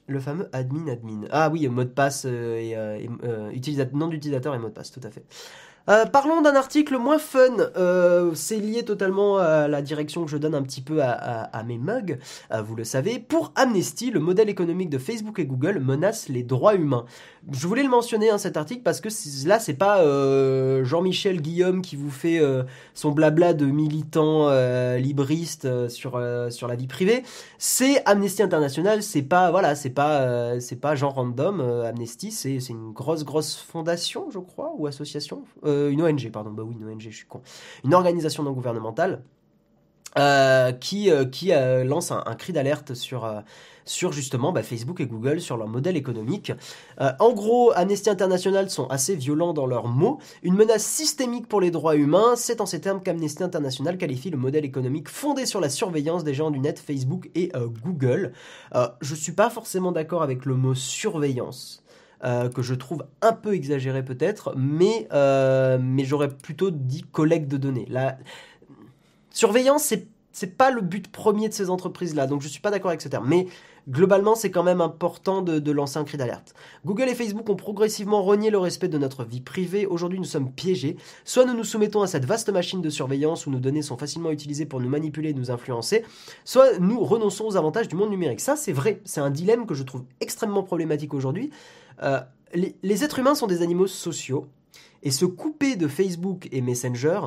le fameux admin admin. Ah oui, mot de passe euh, et, euh, euh, nom d'utilisateur et mot de passe, tout à fait. Euh, parlons d'un article moins fun. Euh, c'est lié totalement à la direction que je donne un petit peu à, mes mugs, euh, vous le savez. Pour Amnesty, le modèle économique de Facebook et Google menace les droits humains. Je voulais le mentionner hein, cet article parce que là c'est pas Jean-Michel Guillaume qui vous fait son blabla de militant libriste sur sur la vie privée. C'est Amnesty International. C'est pas voilà, c'est pas pas Jean Random. Amnesty, c'est une grosse grosse fondation, je crois, ou association. Euh, une ONG, pardon, bah oui, une ONG, je suis con, une organisation non gouvernementale euh, qui, euh, lance un, cri d'alerte sur, sur justement bah, Facebook et Google, sur leur modèle économique. en gros, Amnesty International sont assez violents dans leurs mots. Une menace systémique pour les droits humains, c'est en ces termes qu'Amnesty International qualifie le modèle économique fondé sur la surveillance des gens du net, Facebook et Google. je suis pas forcément d'accord avec le mot surveillance. Euh, que je trouve un peu exagéré peut-être, mais, euh, mais j'aurais plutôt dit collecte de données. La surveillance, c'est c'est pas le but premier de ces entreprises-là, donc je suis pas d'accord avec ce terme. Mais globalement, c'est quand même important de, lancer un cri d'alerte. Google et Facebook ont progressivement renié le respect de notre vie privée. Aujourd'hui, nous sommes piégés. Soit nous nous soumettons à cette vaste machine de surveillance où nos données sont facilement utilisées pour nous manipuler et nous influencer, soit nous renonçons aux avantages du monde numérique. Ça, c'est vrai. C'est un dilemme que je trouve extrêmement problématique aujourd'hui. Euh, les, êtres humains sont des animaux sociaux, et se couper de Facebook et Messenger,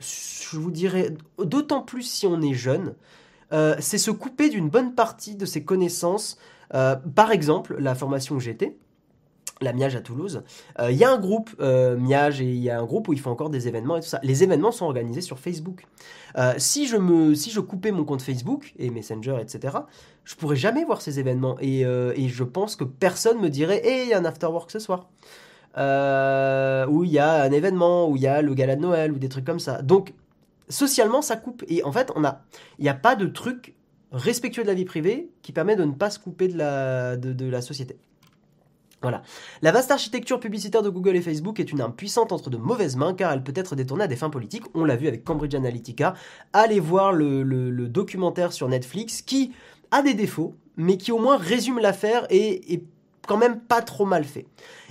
je vous dirais, d'autant plus si on est jeune, euh, c'est se couper d'une bonne partie de ses connaissances. Euh, par exemple, la formation que j'étais, la Miage à Toulouse, il y a un groupe Miage et il y a un groupe où il faut encore des événements et tout ça. Les événements sont organisés sur Facebook. si je me, si je coupais mon compte Facebook et Messenger, etc., je pourrais jamais voir ces événements. Et, euh, je pense que personne me dirait Hé, il y a un afterwork ce soir. Euh, où il y a un événement, où il y a le gala de Noël, ou des trucs comme ça. Donc, socialement, ça coupe. Et en fait, il n'y a pas de truc respectueux de la vie privée qui permet de ne pas se couper de la, de, la société. Voilà. La vaste architecture publicitaire de Google et Facebook est une arme puissante entre de mauvaises mains car elle peut être détournée à des fins politiques. On l'a vu avec Cambridge Analytica. Allez voir le, documentaire sur Netflix qui a des défauts, mais qui au moins résume l'affaire et quand même pas trop mal fait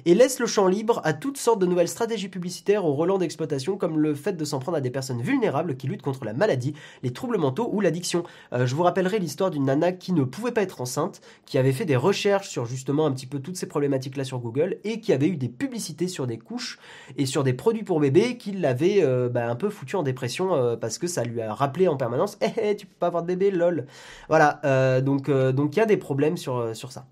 et laisse le champ libre à toutes sortes de nouvelles stratégies publicitaires au relents d'exploitation comme le fait de s'en prendre à des personnes vulnérables qui luttent contre la maladie, les troubles mentaux ou l'addiction. Euh, je vous rappellerai l'histoire d'une nana qui ne pouvait pas être enceinte, qui avait fait des recherches sur justement un petit peu toutes ces problématiques là sur Google et qui avait eu des publicités sur des couches et sur des produits pour bébé qui l'avaient euh, bah, un peu foutu en dépression euh, parce que ça lui a rappelé en permanence Eh, hey, tu peux pas avoir de bébé, lol. Voilà, donc donc il y a des problèmes sur, sur ça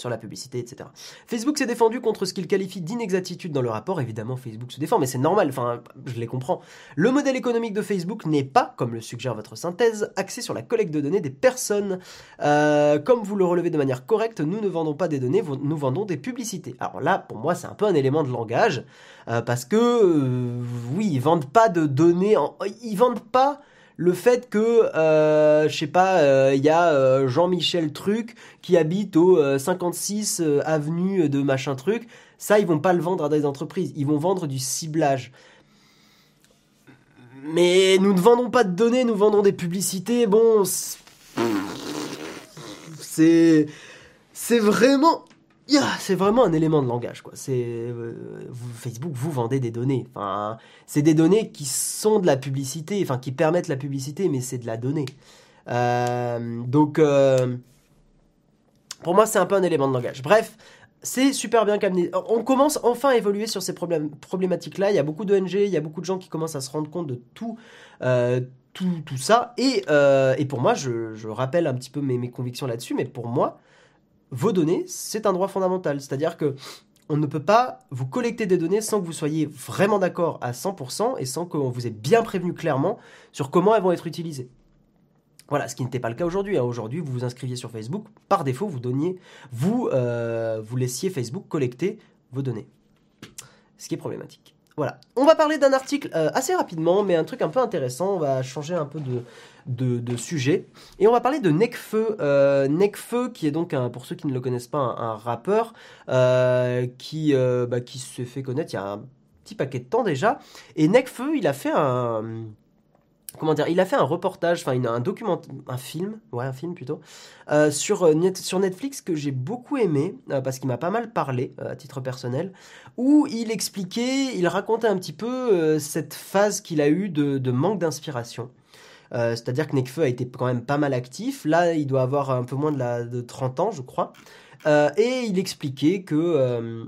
sur la publicité, etc. Facebook s'est défendu contre ce qu'il qualifie d'inexactitude dans le rapport. Évidemment, Facebook se défend, mais c'est normal, enfin, je les comprends. Le modèle économique de Facebook n'est pas, comme le suggère votre synthèse, axé sur la collecte de données des personnes. Euh, comme vous le relevez de manière correcte, nous ne vendons pas des données, nous vendons des publicités. Alors là, pour moi, c'est un peu un élément de langage, euh, parce que, euh, oui, ils vendent pas de données, en... ils vendent pas le fait que, euh, je sais pas, euh, il y a euh, Jean-Michel Truc qui habite au 56 avenue de machin truc, ça ils vont pas le vendre à des entreprises, ils vont vendre du ciblage. mais nous ne vendons pas de données, nous vendons des publicités. Bon, c'est c'est vraiment c'est vraiment un élément de langage quoi. Euh, Facebook vous vendez des données. C'est des données qui sont de la publicité, enfin qui permettent la publicité, mais c'est de la donnée. Euh, donc euh, pour moi c'est un peu un élément de langage. Bref, c'est super bien qu'amené. On commence enfin à évoluer sur ces problématiques-là. Il y a beaucoup d'ONG, il y a beaucoup de gens qui commencent à se rendre compte de tout, tout, tout, ça. Et, pour moi, je, rappelle un petit peu mes convictions là-dessus, mais pour moi, vos données, c'est un droit fondamental. C'est-à-dire que on ne peut pas vous collecter des données sans que vous soyez vraiment d'accord à 100% et sans qu'on vous ait bien prévenu clairement sur comment elles vont être utilisées. Voilà, ce qui n'était pas le cas aujourd'hui. Hein. Aujourd'hui, vous vous inscriviez sur Facebook, par défaut, vous donniez, vous, euh, vous laissiez Facebook collecter vos données. Ce qui est problématique. Voilà. On va parler d'un article euh, assez rapidement, mais un truc un peu intéressant. On va changer un peu de, sujet. Et on va parler de Nekfeu. Euh, qui est donc, un, pour ceux qui ne le connaissent pas, un, rappeur euh, qui, euh, bah, qui s'est fait connaître il y a un petit paquet de temps déjà. Et Nekfeu, il a fait un comment dire, il a fait un reportage, enfin un document, un film, ouais un film plutôt, euh, sur, euh, sur Netflix que j'ai beaucoup aimé euh, parce qu'il m'a pas mal parlé à titre personnel, où il expliquait, il racontait un petit peu cette phase qu'il a eue de, manque d'inspiration. C'est-à-dire que Nekfeu a été quand même pas mal actif. Là, il doit avoir un peu moins de, de 30 ans, je crois. et il expliquait que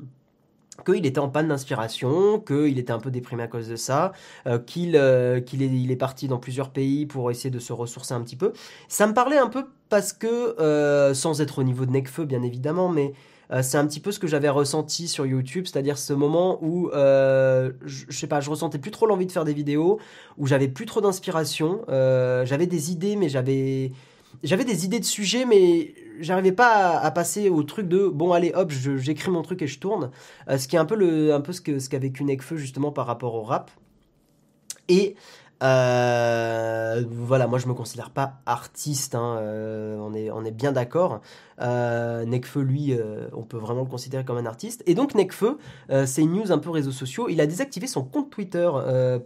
qu'il était en panne d'inspiration, qu'il était un peu déprimé à cause de ça, euh, qu'il euh, est parti dans plusieurs pays pour essayer de se ressourcer un petit peu. Ça me parlait un peu parce que, euh, sans être au niveau de Necfeu bien évidemment, mais c'est un petit peu ce que j'avais ressenti sur YouTube, c'est-à-dire ce moment où, je, je, sais pas, je ressentais plus trop l'envie de faire des vidéos, où j'avais plus trop d'inspiration, j'avais des idées, mais j'avais j'avais des idées de sujets, mais j'arrivais pas à, passer au truc de bon allez hop j'écris mon truc et je tourne euh, ce qui est un peu un peu ce que ce qu'a vécu Nekfeu justement par rapport au rap et euh, voilà, moi je me considère pas artiste, hein, euh, on est bien d'accord. Euh, Nekfeu, lui, euh, on peut vraiment le considérer comme un artiste. Et donc Nekfeu, c'est une news un peu réseaux sociaux. Il a désactivé son compte Twitter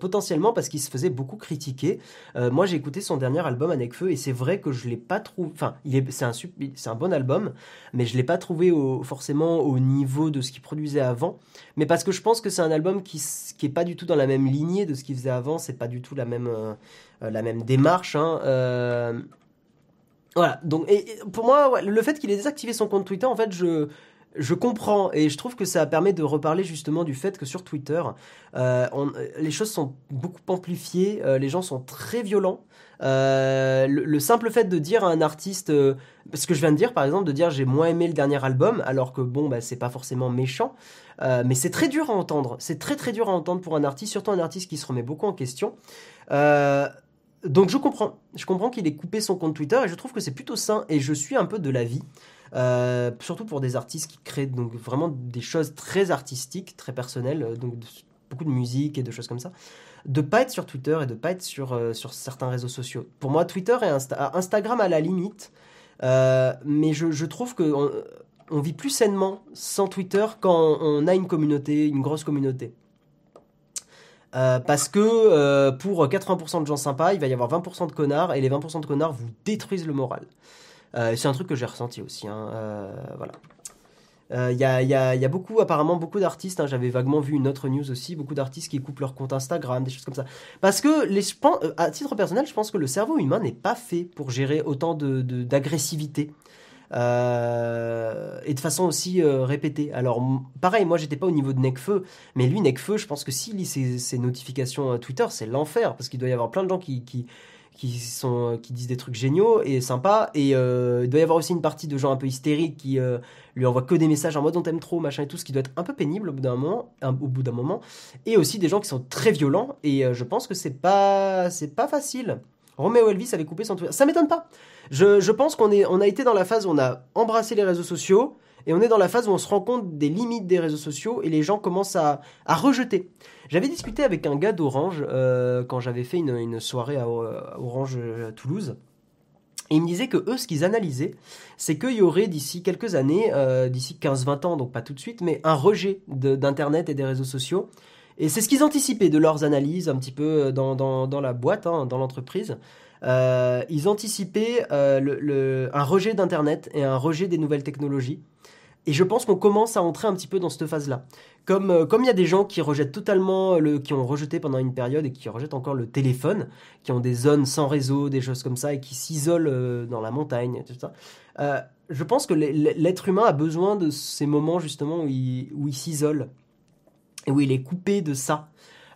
potentiellement parce qu'il se faisait beaucoup critiquer. moi j'ai écouté son dernier album à Nekfeu et c'est vrai que je l'ai pas trouvé. Enfin, il est, c'est un, c'est un bon album, mais je l'ai pas trouvé au, forcément au niveau de ce qu'il produisait avant. Mais parce que je pense que c'est un album qui, qui est pas du tout dans la même lignée de ce qu'il faisait avant. C'est pas du tout la même, euh, la même démarche. Hein, euh, voilà, donc et, pour moi, le fait qu'il ait désactivé son compte Twitter, en fait, je, je comprends et je trouve que ça permet de reparler justement du fait que sur Twitter, euh, les choses sont beaucoup amplifiées, les gens sont très violents. le, simple fait de dire à un artiste, ce que je viens de dire par exemple, de dire j'ai moins aimé le dernier album, alors que bon, bah, c'est pas forcément méchant, mais c'est très dur à entendre. C'est très très dur à entendre pour un artiste, surtout un artiste qui se remet beaucoup en question. Euh, donc je comprends, je comprends qu'il ait coupé son compte Twitter et je trouve que c'est plutôt sain et je suis un peu de l'avis, euh, surtout pour des artistes qui créent donc vraiment des choses très artistiques, très personnelles, euh, donc beaucoup de musique et de choses comme ça, de pas être sur Twitter et de pas être sur, sur certains réseaux sociaux. Pour moi, Twitter et Instagram à la limite, mais je, trouve que on, vit plus sainement sans Twitter quand on a une communauté, une grosse communauté. Euh, parce que euh, pour 80% de gens sympas, il va y avoir 20% de connards et les 20% de connards vous détruisent le moral. Euh, c'est un truc que j'ai ressenti aussi. Hein, voilà. Il y, a, beaucoup, apparemment, beaucoup d'artistes. Hein, J'avais vaguement vu une autre news aussi. Beaucoup d'artistes qui coupent leur compte Instagram, des choses comme ça. Parce que, à titre personnel, je pense que le cerveau humain n'est pas fait pour gérer autant d'agressivité. De, euh, et de façon aussi euh, répétée. Alors pareil, moi j'étais pas au niveau de Necfeu, mais lui Necfeu, je pense que s'il lit ses, notifications Twitter, c'est l'enfer parce qu'il doit y avoir plein de gens qui, qui qui sont qui disent des trucs géniaux et sympas et euh, il doit y avoir aussi une partie de gens un peu hystériques qui lui envoient que des messages en mode on t'aime trop machin et tout ce qui doit être un peu pénible au bout d'un moment au bout d'un moment et aussi des gens qui sont très violents et je pense que c'est pas c'est pas facile Roméo Elvis avait coupé son Twitter. Ça m'étonne pas. Je, pense qu'on on a été dans la phase où on a embrassé les réseaux sociaux et on est dans la phase où on se rend compte des limites des réseaux sociaux et les gens commencent à, rejeter. J'avais discuté avec un gars d'Orange euh, quand j'avais fait une, soirée à, Orange à Toulouse. Et il me disait que eux, ce qu'ils analysaient, c'est qu'il y aurait d'ici quelques années, euh, d'ici 15-20 ans, donc pas tout de suite, mais un rejet d'Internet et des réseaux sociaux Et c'est ce qu'ils anticipaient de leurs analyses un petit peu dans, dans, la boîte, hein, dans l'entreprise. ils anticipaient le, un rejet d'Internet et un rejet des nouvelles technologies. Et je pense qu'on commence à entrer un petit peu dans cette phase-là. Comme euh, comme il y a des gens qui rejettent totalement le, qui ont rejeté pendant une période et qui rejettent encore le téléphone, qui ont des zones sans réseau, des choses comme ça, et qui s'isolent euh, dans la montagne, tout ça. Euh, je pense que l'être humain a besoin de ces moments justement où où il s'isole où il est coupé de ça.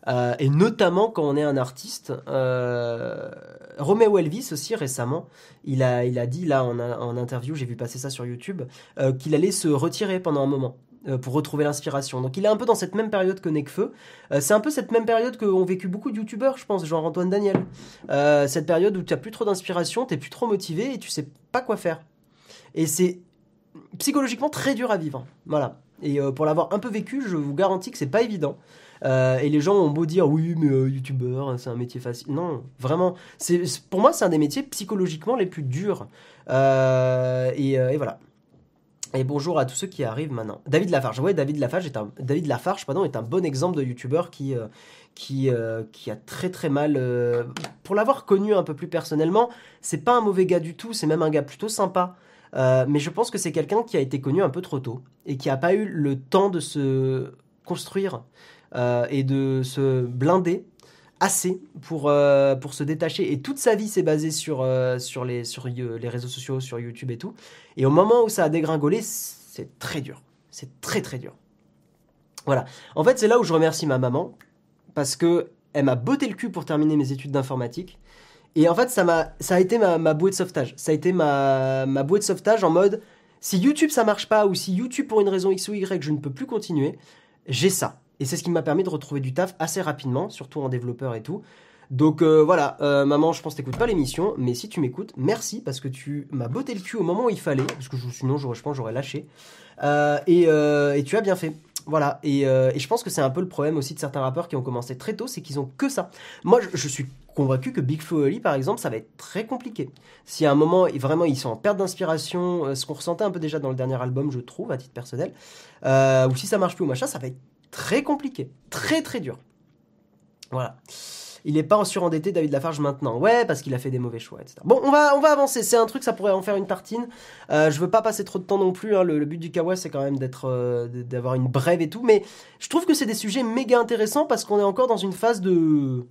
Euh, et notamment quand on est un artiste. Euh, Romeo Elvis aussi récemment, il a, il a dit là en, interview, j'ai vu passer ça sur YouTube, euh, qu'il allait se retirer pendant un moment euh, pour retrouver l'inspiration. Donc il est un peu dans cette même période que Nekfeu. C'est un peu cette même période qu'ont vécu beaucoup de youtubeurs, je pense, genre Antoine Daniel. Cette période où tu n'as plus trop d'inspiration, tu n'es plus trop motivé et tu sais pas quoi faire. Et c'est psychologiquement très dur à vivre. Voilà. Et pour l'avoir un peu vécu, je vous garantis que c'est pas évident. Euh, et les gens ont beau dire oui, mais euh, youtubeur, c'est un métier facile. Non, vraiment. Pour moi, c'est un des métiers psychologiquement les plus durs. Euh, et, et, voilà. Et bonjour à tous ceux qui arrivent maintenant. David Lafarge, ouais, David Lafarge est un, David Lafarge, pardon, est un bon exemple de youtubeur qui, qui, qui a très très mal. pour l'avoir connu un peu plus personnellement, c'est pas un mauvais gars du tout, c'est même un gars plutôt sympa. Mais je pense que c'est quelqu'un qui a été connu un peu trop tôt et qui a pas eu le temps de se construire euh, et de se blinder assez pour, euh, pour se détacher. Et toute sa vie s'est basée sur, euh, sur, les, sur les réseaux sociaux, sur YouTube et tout. Et au moment où ça a dégringolé, c'est très dur. C'est très très dur. Voilà. En fait, c'est là où je remercie ma maman parce que elle m'a botté le cul pour terminer mes études d'informatique. Et en fait, ça, m'a, ça a été ma, bouée de sauvetage. Ça a été ma, bouée de sauvetage en mode si YouTube ça marche pas ou si YouTube pour une raison X ou Y je ne peux plus continuer, j'ai ça. Et c'est ce qui m'a permis de retrouver du taf assez rapidement, surtout en développeur et tout. Donc euh, voilà, euh, maman, je pense que t'écoutes pas l'émission, mais si tu m'écoutes, merci parce que tu m'as botté le cul au moment où il fallait, parce que sinon je pense j'aurais lâché. Euh, et, tu as bien fait. Voilà, et, je pense que c'est un peu le problème aussi de certains rappeurs qui ont commencé très tôt, c'est qu'ils ont que ça. Moi, je, suis convaincu que Big Flo et par exemple, ça va être très compliqué. Si à un moment, vraiment, ils sont en perte d'inspiration, ce qu'on ressentait un peu déjà dans le dernier album, je trouve, à titre personnel, ou si ça marche plus ou machin, ça va être très compliqué, très très dur. Voilà. Il n'est pas en surendetté David Lafarge maintenant. Ouais, parce qu'il a fait des mauvais choix, etc. Bon, on va, avancer. C'est un truc, ça pourrait en faire une tartine. Euh, je veux pas passer trop de temps non plus. Hein. Le, but du Kawa, c'est quand même euh, d'avoir une brève et tout. Mais je trouve que c'est des sujets méga intéressants parce qu'on est encore dans une phase de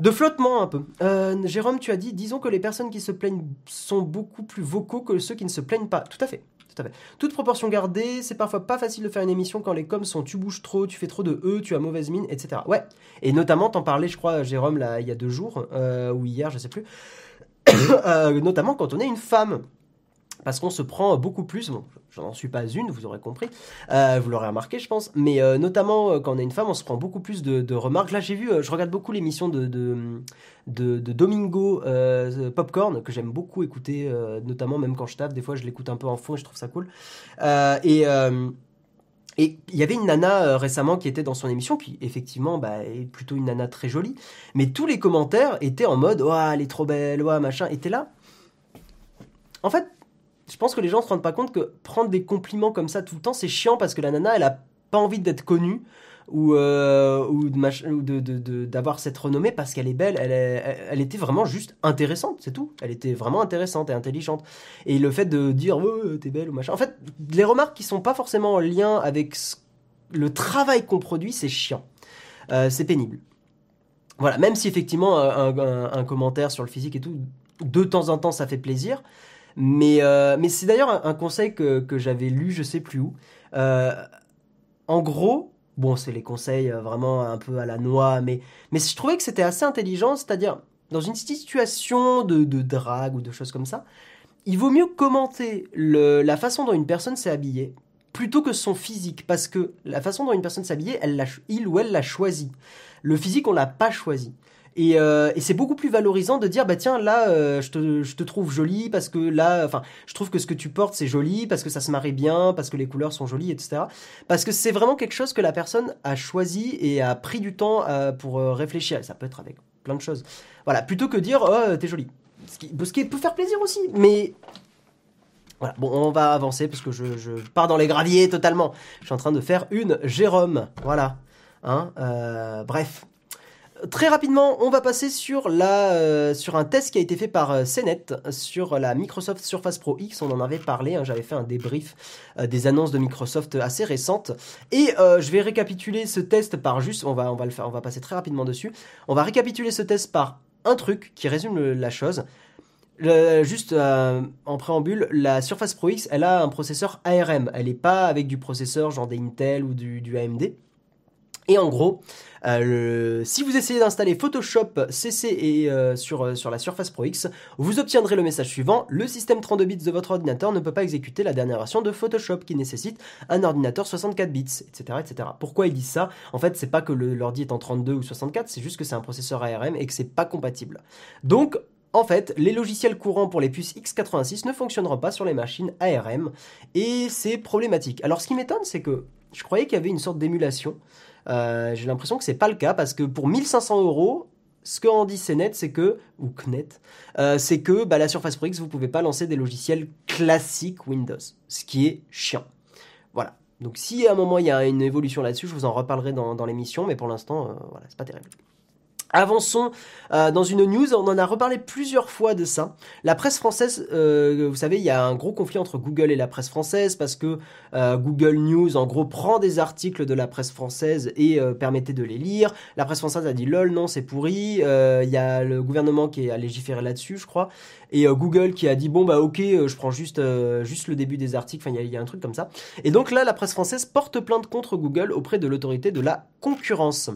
de flottement un peu. Euh, Jérôme, tu as dit, disons que les personnes qui se plaignent sont beaucoup plus vocaux que ceux qui ne se plaignent pas. Tout à fait. Toute proportion gardée, c'est parfois pas facile de faire une émission quand les coms sont tu bouges trop, tu fais trop de E, tu as mauvaise mine, etc. Ouais. Et notamment, t'en parlais, je crois, Jérôme, là, il y a deux jours, euh, ou hier, je sais plus. Euh, notamment quand on est une femme parce qu'on se prend beaucoup plus, bon, j'en suis pas une, vous aurez compris, euh, vous l'aurez remarqué je pense, mais euh, notamment euh, quand on est une femme, on se prend beaucoup plus de, remarques. Là j'ai vu, je regarde beaucoup l'émission de, de, de, Domingo Popcorn, que j'aime beaucoup écouter, notamment même quand je tape, des fois je l'écoute un peu en fond et je trouve ça cool. et... Et il y avait une nana récemment qui était dans son émission, qui effectivement bah, est plutôt une nana très jolie, mais tous les commentaires étaient en mode « elle est trop belle, ouais, machin », étaient là. En fait, je pense que les gens se rendent pas compte que prendre des compliments comme ça tout le temps, c'est chiant parce que la nana, elle a pas envie d'être connue ou, euh, d'avoir cette renommée parce qu'elle est belle. Elle, elle était vraiment juste intéressante, c'est tout. Elle était vraiment intéressante et intelligente. Et le fait de dire oh, t'es belle ou machin. En fait, les remarques qui sont pas forcément en lien avec le travail qu'on produit, c'est chiant. Euh, c'est pénible. Voilà, même si effectivement un, commentaire sur le physique et tout, de temps en temps, ça fait plaisir. Mais, euh, mais c'est d'ailleurs un, conseil que, que j'avais lu, je sais plus où. Euh, en gros, bon, c'est les conseils euh, vraiment un peu à la noix, mais, mais je trouvais que c'était assez intelligent, c'est-à-dire dans une situation de, de drague ou de choses comme ça, il vaut mieux commenter le, la façon dont une personne s'est habillée plutôt que son physique, parce que la façon dont une personne s'est habillée, elle il ou elle l'a choisi. Le physique, on l'a pas choisi. Euh, et, c'est beaucoup plus valorisant de dire bah tiens là euh, je, te, je, te, trouve jolie parce que là enfin je trouve que ce que tu portes c'est joli parce que ça se marie bien parce que les couleurs sont jolies etc parce que c'est vraiment quelque chose que la personne a choisi et a pris du temps euh, pour réfléchir ça peut être avec plein de choses voilà plutôt que dire oh t'es jolie ce qui, peut faire plaisir aussi mais voilà, bon, on va avancer parce que je, je pars dans les graviers totalement. Je suis en train de faire une Jérôme. Voilà. Hein, bref. Très rapidement, on va passer sur, la, euh, sur un test qui a été fait par euh, CNET sur la Microsoft Surface Pro X. On en avait parlé, hein, j'avais fait un débrief des annonces de Microsoft assez récentes. Et je vais récapituler ce test par juste, on va, on va le faire, on va passer très rapidement dessus. On va récapituler ce test par un truc qui résume la chose. juste en préambule, la Surface Pro X, elle a un processeur ARM. Elle n'est pas avec du processeur genre des Intel ou du AMD. Et en gros, euh, si vous essayez d'installer Photoshop CC et, euh, sur, euh, sur la Surface Pro X, vous obtiendrez le message suivant le système 32 bits de votre ordinateur ne peut pas exécuter la dernière version de Photoshop qui nécessite un ordinateur 64 bits, etc. etc. Pourquoi ils disent ça? En fait, c'est pas que l'ordi est en 32 ou 64, c'est juste que c'est un processeur ARM et que c'est pas compatible. Donc, en fait, les logiciels courants pour les puces x86 ne fonctionneront pas sur les machines ARM et c'est problématique. Alors, ce qui m'étonne, c'est que je croyais qu'il y avait une sorte d'émulation. Euh, j'ai l'impression que c'est pas le cas parce que pour 1500 euros, ce qu'en dit CNET, c'est que, ou euh, c'est que bah, la Surface Pro X, vous pouvez pas lancer des logiciels classiques Windows, ce qui est chiant. Voilà. Donc si à un moment il y a une évolution là-dessus, je vous en reparlerai dans, l'émission, mais pour l'instant, euh, voilà, c'est pas terrible. Avançons euh, dans une news, on en a reparlé plusieurs fois de ça. La presse française, euh, vous savez, il y a un gros conflit entre Google et la presse française parce que euh, Google News, en gros, prend des articles de la presse française et permettait de les lire. La presse française a dit lol, non, c'est pourri. Il y a le gouvernement qui a légiféré là-dessus, je crois, et Google qui a dit bon bah ok, je prends juste juste le début des articles. Enfin, il y, y, a un truc comme ça. Et donc là, la presse française porte plainte contre Google auprès de l'autorité de la concurrence.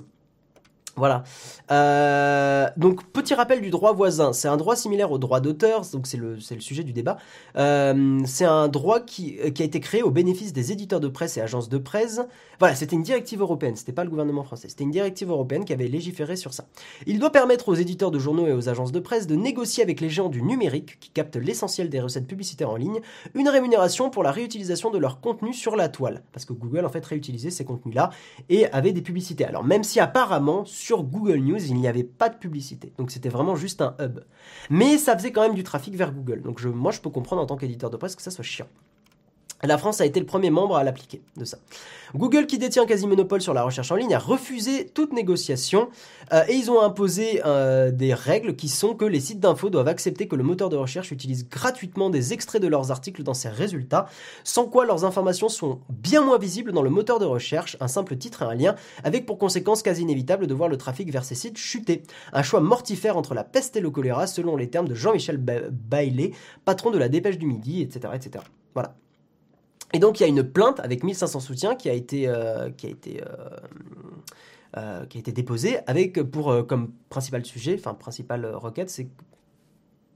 Voilà. Euh, donc petit rappel du droit voisin, c'est un droit similaire au droit d'auteur, donc c'est le, le sujet du débat. Euh, c'est un droit qui, qui a été créé au bénéfice des éditeurs de presse et agences de presse. Voilà, c'était une directive européenne, c'était pas le gouvernement français, c'était une directive européenne qui avait légiféré sur ça. Il doit permettre aux éditeurs de journaux et aux agences de presse de négocier avec les géants du numérique, qui captent l'essentiel des recettes publicitaires en ligne, une rémunération pour la réutilisation de leur contenu sur la toile. Parce que Google en fait réutilisait ces contenus-là et avait des publicités. Alors même si apparemment sur Google News, il n'y avait pas de publicité. Donc c'était vraiment juste un hub. Mais ça faisait quand même du trafic vers Google. Donc je, moi, je peux comprendre en tant qu'éditeur de presse que ça soit chiant. La France a été le premier membre à l'appliquer de ça. Google, qui détient quasi-monopole sur la recherche en ligne, a refusé toute négociation euh, et ils ont imposé euh, des règles qui sont que les sites d'infos doivent accepter que le moteur de recherche utilise gratuitement des extraits de leurs articles dans ses résultats, sans quoi leurs informations sont bien moins visibles dans le moteur de recherche, un simple titre et un lien, avec pour conséquence quasi inévitable de voir le trafic vers ces sites chuter. Un choix mortifère entre la peste et le choléra, selon les termes de Jean-Michel Bailey, patron de la Dépêche du Midi, etc. etc. Voilà. Et donc il y a une plainte avec 1500 soutiens qui a été, euh, euh, euh, qui a été déposée avec pour comme principal sujet, enfin principale requête, c'est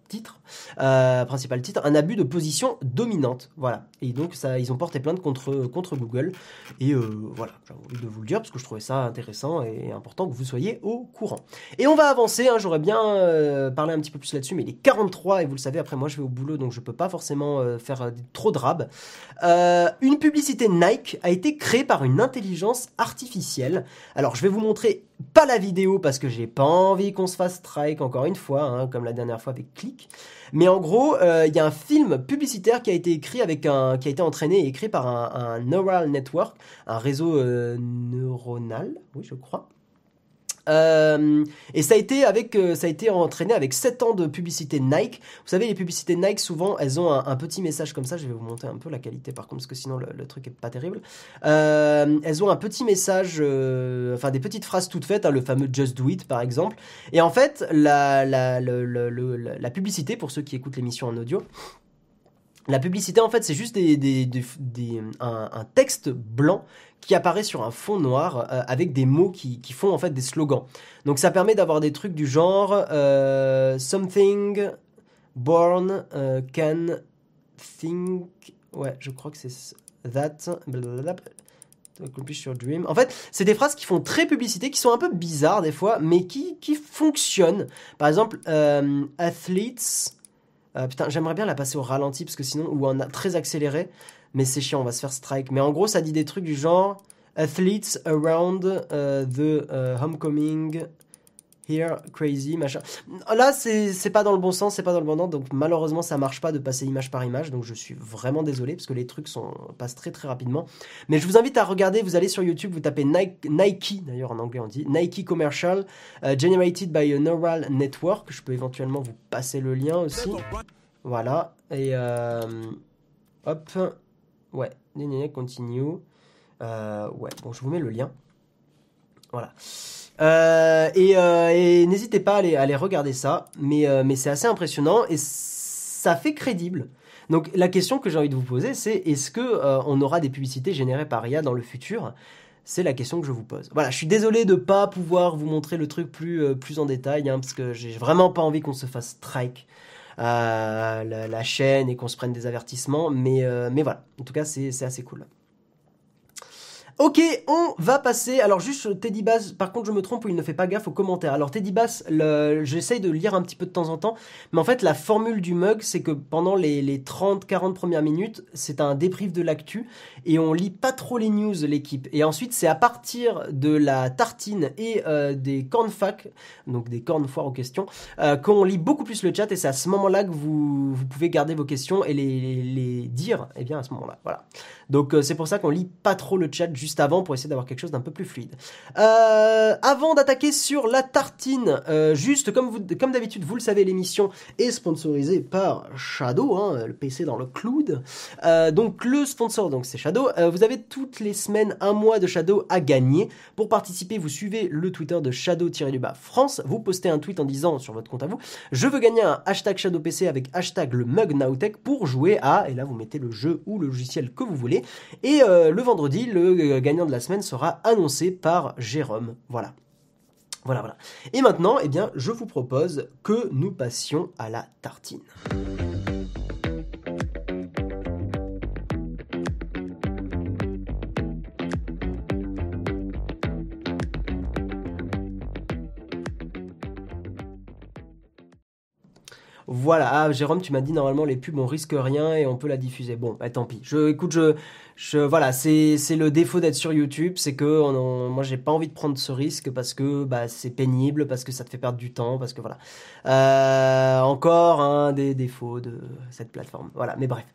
titre, euh, principal titre, un abus de position dominante. Voilà. Et donc ça, ils ont porté plainte contre, contre Google. Et euh, voilà, j'ai envie de vous le dire parce que je trouvais ça intéressant et important que vous soyez au courant. Et on va avancer, hein, j'aurais bien euh, parlé un petit peu plus là-dessus, mais il est 43 et vous le savez, après moi je vais au boulot donc je peux pas forcément faire trop de rab. une publicité Nike a été créée par une intelligence artificielle. Alors je vais vous montrer pas la vidéo parce que j'ai pas envie qu'on se fasse strike encore une fois, hein, comme la dernière fois avec Click. Mais en gros, euh, il y a un film publicitaire qui a été écrit avec un, qui a été entraîné et écrit par un, neural network, un réseau euh, neuronal, oui je crois. Euh, et ça a été avec, euh, ça a été entraîné avec 7 ans de publicité Nike. Vous savez, les publicités Nike, souvent, elles ont un, petit message comme ça. Je vais vous montrer un peu la qualité, par contre, parce que sinon le, truc est pas terrible. Euh, elles ont un petit message, enfin des petites phrases toutes faites, hein, le fameux Just Do It, par exemple. Et en fait, la publicité, pour ceux qui écoutent l'émission en audio, la publicité, en fait, c'est juste un, texte blanc qui apparaît sur un fond noir euh, avec des mots qui, font en fait des slogans. Donc ça permet d'avoir des trucs du genre euh, something born euh, can think. Ouais, je crois que c'est that. Accomplish your dream. En fait, c'est des phrases qui font très publicité, qui sont un peu bizarres des fois, mais qui, qui fonctionnent. Par exemple, athletes euh, putain, j'aimerais bien la passer au ralenti parce que sinon, ou en très accéléré, mais c'est chiant, on va se faire strike. Mais en gros, ça dit des trucs du genre Athletes around euh, the euh, homecoming crazy, machin. Là, c'est pas dans le bon sens, c'est pas dans le bon sens, donc malheureusement, ça marche pas de passer image par image, donc je suis vraiment désolé parce que les trucs sont, passent très très rapidement. Mais je vous invite à regarder, vous allez sur YouTube, vous tapez Nike, Nike d'ailleurs en anglais on dit, Nike Commercial, euh, generated by a neural network. Je peux éventuellement vous passer le lien aussi. Voilà, et euh, hop, ouais, continue. Euh, ouais, bon, je vous mets le lien. Voilà. Euh, euh, et, n'hésitez pas à aller, regarder ça, mais, euh, mais c'est assez impressionnant et ça fait crédible. Donc la question que j'ai envie de vous poser, c'est est-ce que on aura des publicités générées par IA dans le futur? C'est la question que je vous pose. Voilà, je suis désolé de pas pouvoir vous montrer le truc plus, plus en détail, hein, parce que j'ai vraiment pas envie qu'on se fasse strike la, la, chaîne et qu'on se prenne des avertissements, mais, mais voilà, en tout cas c'est assez cool. Ok, on va passer. Alors juste Teddy Bass, par contre je me trompe, il ne fait pas gaffe aux commentaires. Alors Teddy Bass, j'essaye de lire un petit peu de temps en temps, mais en fait la formule du mug, c'est que pendant les, 30-40 premières minutes, c'est un débrief de l'actu, et on lit pas trop les news, l'équipe. Et ensuite c'est à partir de la tartine et euh, des cornes fac, donc des cornes foires aux questions, euh, qu'on lit beaucoup plus le chat, et c'est à ce moment-là que vous, pouvez garder vos questions et les, les, dire, eh bien à ce moment-là. Voilà. Donc euh, c'est pour ça qu'on lit pas trop le chat avant pour essayer d'avoir quelque chose d'un peu plus fluide. Euh, avant d'attaquer sur la tartine, euh, juste comme, vous, comme d'habitude, vous le savez, l'émission est sponsorisée par Shadow, hein, le PC dans le cloud. donc le sponsor, donc c'est Shadow. vous avez toutes les semaines un mois de Shadow à gagner. Pour participer, vous suivez le Twitter de Shadow-du-bas France. Vous postez un tweet en disant sur votre compte à vous, je veux gagner un hashtag Shadow PC avec hashtag le mug pour jouer à, et là vous mettez le jeu ou le logiciel que vous voulez. Et euh, le vendredi, le gagnant de la semaine sera annoncé par Jérôme. Voilà. Voilà, voilà. Et maintenant, eh bien, je vous propose que nous passions à la tartine. Voilà, ah, Jérôme, tu m'as dit normalement les pubs on risque rien et on peut la diffuser. Bon, bah, tant pis. Je, écoute, je, voilà, c'est le défaut d'être sur YouTube, c'est que on, moi j'ai pas envie de prendre ce risque parce que bah, c'est pénible, parce que ça te fait perdre du temps, parce que voilà. Euh, encore un des défauts de cette plateforme. Voilà, mais bref.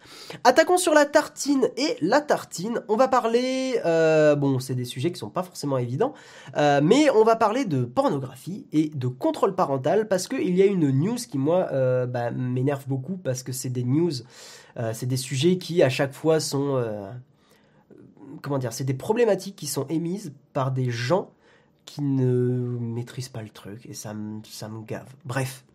Attaquons sur la tartine et la tartine. On va parler, euh, bon, c'est des sujets qui sont pas forcément évidents, euh, mais on va parler de pornographie et de contrôle parental parce qu'il y a une news qui moi bah, m'énerve beaucoup parce que c'est des news, c'est des sujets qui à chaque fois sont comment dire, c'est des problématiques qui sont émises par des gens qui ne maîtrisent pas le truc et ça me, ça gave. Bref.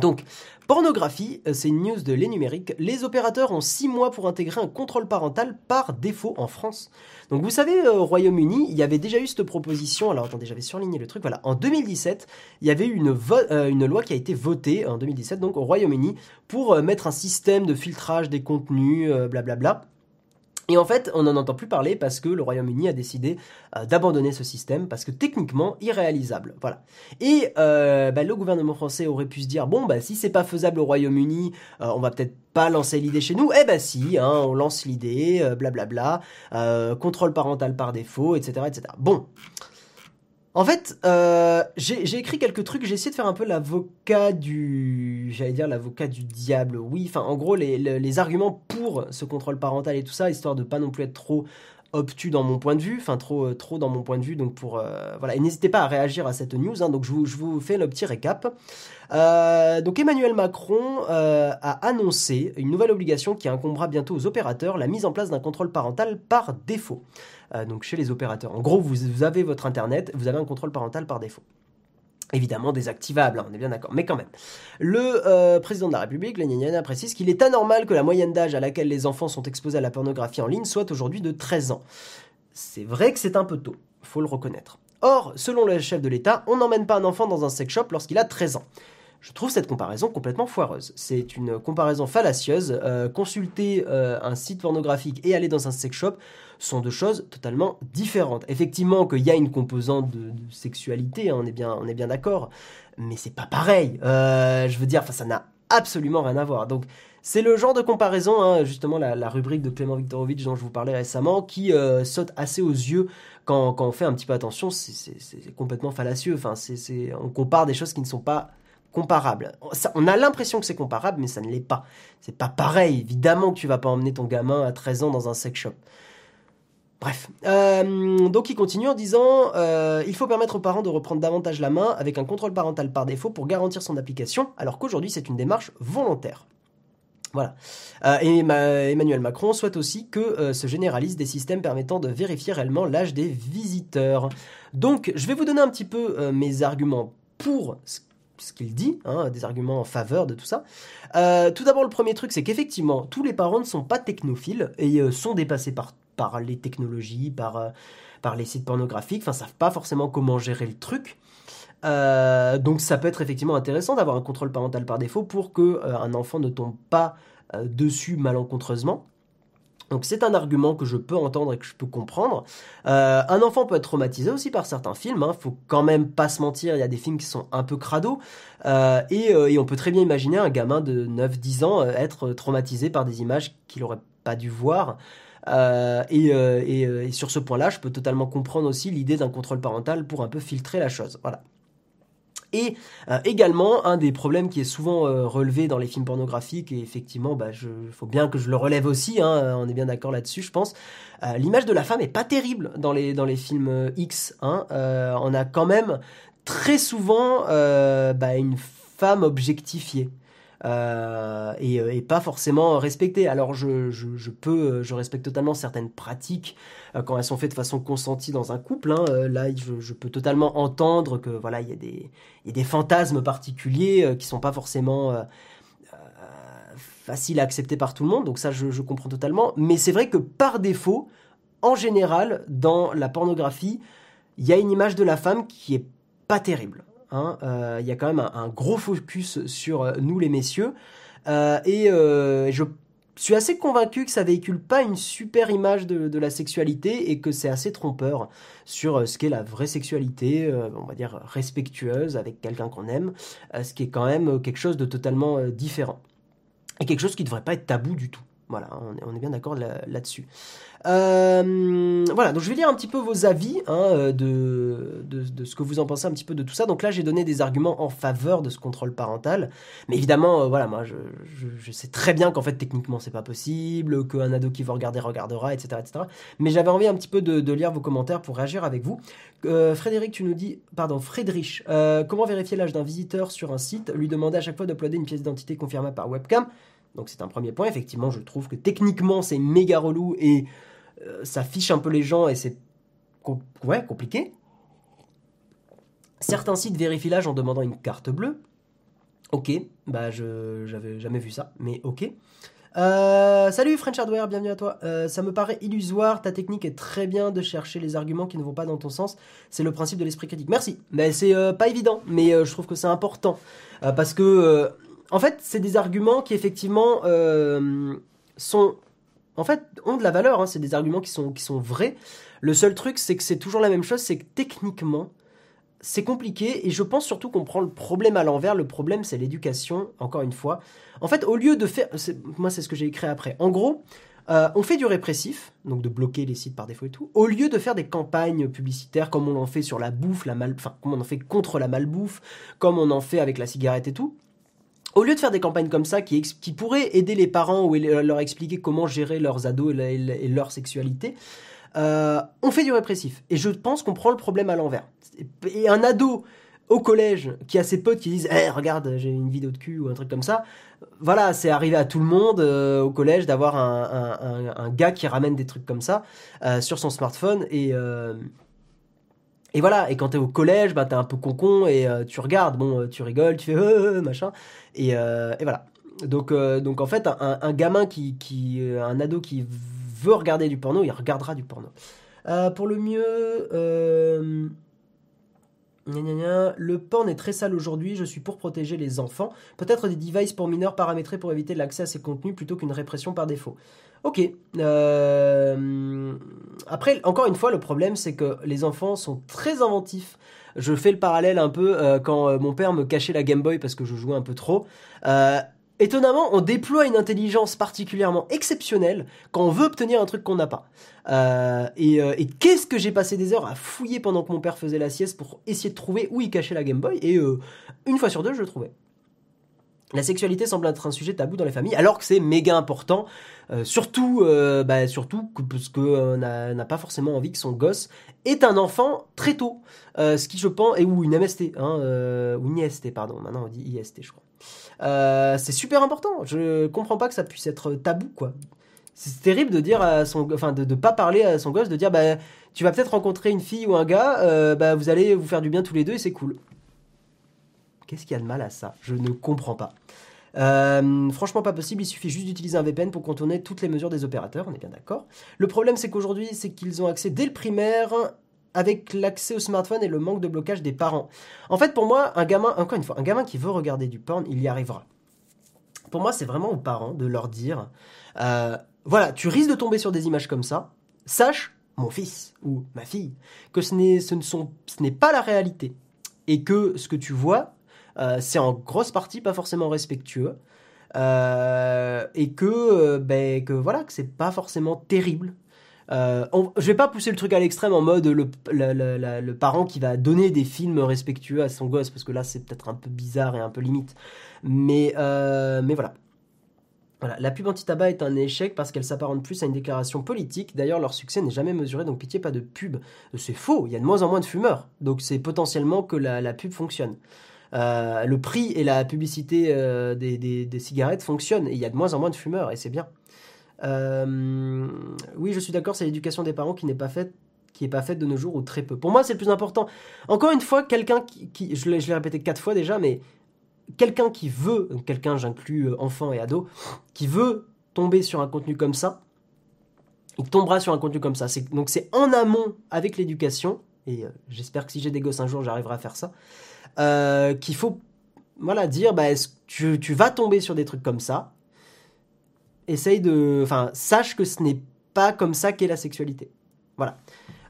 Donc, pornographie, euh, c'est une news de Les Numériques. Les opérateurs ont 6 mois pour intégrer un contrôle parental par défaut en France. Donc, vous savez, euh, au Royaume-Uni, il y avait déjà eu cette proposition. Alors, attendez, j'avais surligné le truc. Voilà, en 2017, il y avait euh, une loi qui a été votée en 2017, donc au Royaume-Uni, pour mettre un système de filtrage des contenus, blablabla. Bla, bla, et en fait, on n'en entend plus parler parce que le Royaume-Uni a décidé euh, d'abandonner ce système parce que techniquement irréalisable. Voilà. Et euh, bah, le gouvernement français aurait pu se dire bon bah si c'est pas faisable au Royaume-Uni, euh, on va peut-être pas lancer l'idée chez nous. Eh bah si, hein, on lance l'idée, blablabla, contrôle parental par défaut, etc., etc. Bon. En fait, euh, j'ai écrit quelques trucs, j'ai essayé de faire un peu l'avocat du... J'allais dire l'avocat du diable, oui. Enfin, en gros, les, arguments pour ce contrôle parental et tout ça, histoire de pas non plus être trop obtus dans mon point de vue, enfin trop, euh, trop dans mon point de vue, donc pour... Euh, voilà, et n'hésitez pas à réagir à cette news, hein, donc je vous, je vous fais le petit récap. donc Emmanuel Macron a annoncé une nouvelle obligation qui incombera bientôt aux opérateurs, la mise en place d'un contrôle parental par défaut. Euh, donc chez les opérateurs. En gros, vous, avez votre Internet, vous avez un contrôle parental par défaut. Évidemment désactivable, hein, on est bien d'accord, mais quand même. Le euh, président de la République, Lénine, précise qu'il est anormal que la moyenne d'âge à laquelle les enfants sont exposés à la pornographie en ligne soit aujourd'hui de 13 ans. C'est vrai que c'est un peu tôt, faut le reconnaître. Or, selon le chef de l'État, on n'emmène pas un enfant dans un sex shop lorsqu'il a 13 ans. Je trouve cette comparaison complètement foireuse. C'est une comparaison fallacieuse. Euh, consulter un site pornographique et aller dans un sex shop, sont deux choses totalement différentes. Effectivement qu'il y a une composante de, sexualité, hein, on est bien, d'accord, mais c'est pas pareil. Euh, je veux dire, ça n'a absolument rien à voir. Donc C'est le genre de comparaison, hein, justement la, rubrique de Clément Viktorovitch dont je vous parlais récemment, qui euh, saute assez aux yeux quand, on fait un petit peu attention. C'est complètement fallacieux. Enfin, on compare des choses qui ne sont pas comparables. on a l'impression que c'est comparable, mais ça ne l'est pas. C'est pas pareil. Évidemment que tu vas pas emmener ton gamin à 13 ans dans un sex shop. Bref, euh, donc il continue en disant euh, il faut permettre aux parents de reprendre davantage la main avec un contrôle parental par défaut pour garantir son application, alors qu'aujourd'hui c'est une démarche volontaire. Voilà. Euh, et Emmanuel Macron souhaite aussi que se généralise des systèmes permettant de vérifier réellement l'âge des visiteurs. Donc, je vais vous donner un petit peu mes arguments pour ce qu'il dit, hein, des arguments en faveur de tout ça. tout d'abord, le premier truc, c'est qu'effectivement, tous les parents ne sont pas technophiles et sont dépassés par par les technologies, par, euh, par les sites pornographiques, enfin, savent pas forcément comment gérer le truc. Euh, donc ça peut être effectivement intéressant d'avoir un contrôle parental par défaut pour que euh, un enfant ne tombe pas dessus malencontreusement. Donc c'est un argument que je peux entendre et que je peux comprendre. un enfant peut être traumatisé aussi par certains films. Hein. Faut quand même pas se mentir, il y a des films qui sont un peu crado. Et, et, on peut très bien imaginer un gamin de 9-10 ans être traumatisé par des images qu'il aurait pas dû voir. Euh, euh, euh, et, sur ce point-là, je peux totalement comprendre aussi l'idée d'un contrôle parental pour un peu filtrer la chose. Voilà. Et également, un des problèmes qui est souvent relevé dans les films pornographiques, et effectivement, bah, il faut bien que je le relève aussi, hein, on est bien d'accord là-dessus, je pense, l'image de la femme est pas terrible dans les, dans les films X. Hein, on a quand même très souvent bah, une femme objectifiée. Euh, euh, et, pas forcément respectées. Alors je, peux, je respecte totalement certaines pratiques euh, quand elles sont faites de façon consentie dans un couple. Hein. là, je, peux totalement entendre que voilà, il y, a des, fantasmes particuliers qui sont pas forcément faciles à accepter par tout le monde. Donc ça, je, je comprends totalement. Mais c'est vrai que par défaut, en général, dans la pornographie, il y a une image de la femme qui est pas terrible. Hein, euh, il y a quand même un, gros focus sur euh, nous les messieurs. Euh, et je suis assez convaincu que ça véhicule pas une super image de, la sexualité et que c'est assez trompeur sur ce qu'est la vraie sexualité, on va dire respectueuse avec quelqu'un qu'on aime, ce qui est quand même quelque chose de totalement différent. Et quelque chose qui ne devrait pas être tabou du tout. Voilà, on est, bien d'accord là-dessus. Euh, voilà, donc je vais lire un petit peu vos avis hein, euh, de, ce que vous en pensez un petit peu de tout ça. Donc là, j'ai donné des arguments en faveur de ce contrôle parental. Mais évidemment, euh, voilà, moi, je, sais très bien qu'en fait, techniquement, c'est pas possible, qu'un ado qui va regarder regardera, etc. etc. Mais j'avais envie un petit peu de, lire vos commentaires pour réagir avec vous. Frédéric, tu nous dis, pardon, Friedrich, comment vérifier l'âge d'un visiteur sur un site Lui demander à chaque fois d'uploader une pièce d'identité confirmée par webcam? Donc c'est un premier point. Effectivement, je trouve que techniquement, c'est méga relou et euh, ça fiche un peu les gens et c'est compliqué. Certains sites vérifient l'âge en demandant une carte bleue. Ok, bah je j'avais jamais vu ça, mais ok. Euh, salut French Hardware, bienvenue à toi. Euh, ça me paraît illusoire, ta technique est très bien de chercher les arguments qui ne vont pas dans ton sens. C'est le principe de l'esprit critique. Merci. Mais c'est pas évident, mais je trouve que c'est important parce que en fait, c'est des arguments qui effectivement sont en fait, ont de la valeur. Hein. C'est des arguments qui sont, qui sont vrais. Le seul truc, c'est que c'est toujours la même chose, c'est que techniquement, c'est compliqué et je pense surtout qu'on prend le problème à l'envers. Le problème, c'est l'éducation, encore une fois. En fait, au lieu de faire... Moi, c'est ce que j'ai écrit après. En gros, euh, on fait du répressif, donc de bloquer les sites par défaut et tout, au lieu de faire des campagnes publicitaires comme on en fait sur la bouffe, la mal... enfin, comme on en fait contre la malbouffe, comme on en fait avec la cigarette et tout au lieu de faire des campagnes comme ça qui, pourraient aider les parents ou leur expliquer comment gérer leurs ados et, leur sexualité, euh, on fait du répressif. Et je pense qu'on prend le problème à l'envers. Et un ado au collège qui a ses potes qui disent hey, regarde j'ai une vidéo de cul ou un truc comme ça voilà c'est arrivé à tout le monde euh, au collège d'avoir un, gars qui ramène des trucs comme ça euh, sur son smartphone et et voilà, et quand t'es au collège, bah t'es un peu concon et euh, tu regardes, bon, euh, tu rigoles, tu fais euh, machin, et, et, voilà. Donc, donc en fait, un, gamin qui, qui, un ado qui veut regarder du porno, il regardera du porno. pour le mieux, le porn est très sale aujourd'hui, je suis pour protéger les enfants. Peut-être des devices pour mineurs paramétrés pour éviter l'accès à ces contenus plutôt qu'une répression par défaut. Ok. Euh, après, encore une fois, le problème, c'est que les enfants sont très inventifs. Je fais le parallèle un peu euh, quand euh, mon père me cachait la Game Boy parce que je jouais un peu trop. étonnamment, on déploie une intelligence particulièrement exceptionnelle quand on veut obtenir un truc qu'on n'a pas. Et, qu'est-ce que j'ai passé des heures à fouiller pendant que mon père faisait la sieste pour essayer de trouver où il cachait la Game Boy, et une fois sur deux, je le trouvais. La sexualité semble être un sujet tabou dans les familles, alors que c'est méga important, euh, surtout, euh, bah, surtout parce qu'on n'a pas forcément envie que son gosse est un enfant très tôt. Euh, ce qui, je pense, et ou une MST, hein, euh, ou une IST, pardon, maintenant on dit IST, je crois. Euh, c'est super important. Je comprends pas que ça puisse être tabou, quoi. C'est terrible de dire à son, enfin, de, de pas parler à son gosse, de dire, bah, tu vas peut-être rencontrer une fille ou un gars, euh, bah, vous allez vous faire du bien tous les deux et c'est cool. Qu'est-ce qu'il y a de mal à ça? Je ne comprends pas. Euh, franchement, pas possible. Il suffit juste d'utiliser un VPN pour contourner toutes les mesures des opérateurs. On est bien d'accord. Le problème, c'est qu'aujourd'hui, c'est qu'ils ont accès dès le primaire avec l'accès au smartphone et le manque de blocage des parents. En fait, pour moi, un gamin, encore une fois, un gamin qui veut regarder du porn, il y arrivera. Pour moi, c'est vraiment aux parents de leur dire, euh, voilà, tu risques de tomber sur des images comme ça. Sache, mon fils ou ma fille, que ce n'est, ce ne sont, ce n'est pas la réalité et que ce que tu vois, c'est en grosse partie pas forcément respectueux. Euh, et que, euh, ben, que voilà, que c'est pas forcément terrible. Euh, je vais pas pousser le truc à l'extrême en mode le, le, parent qui va donner des films respectueux à son gosse, parce que là c'est peut-être un peu bizarre et un peu limite. Mais, euh, mais voilà. Voilà, la pub anti-tabac est un échec parce qu'elle s'apparente plus à une déclaration politique. D'ailleurs, leur succès n'est jamais mesuré, donc pitié, pas de pub. C'est faux, il y a de moins en moins de fumeurs. Donc c'est potentiellement que la pub fonctionne. Euh, le prix et la publicité euh, des, cigarettes fonctionnent et il y a de moins en moins de fumeurs et c'est bien. Euh, oui, je suis d'accord, c'est l'éducation des parents qui n'est pas faite qui est pas faite de nos jours ou très peu. Pour moi, c'est le plus important. Encore une fois, quelqu'un qui, je l'ai répété quatre fois déjà, mais quelqu'un qui veut, quelqu'un, j'inclus enfant et ado, qui veut tomber sur un contenu comme ça, il tombera sur un contenu comme ça. Donc c'est en amont avec l'éducation, et j'espère que si j'ai des gosses un jour, j'arriverai à faire ça, euh, qu'il faut voilà, dire, bah, est-ce que tu, vas tomber sur des trucs comme ça, essaye de... Enfin, sache que ce n'est pas comme ça qu'est la sexualité. Voilà.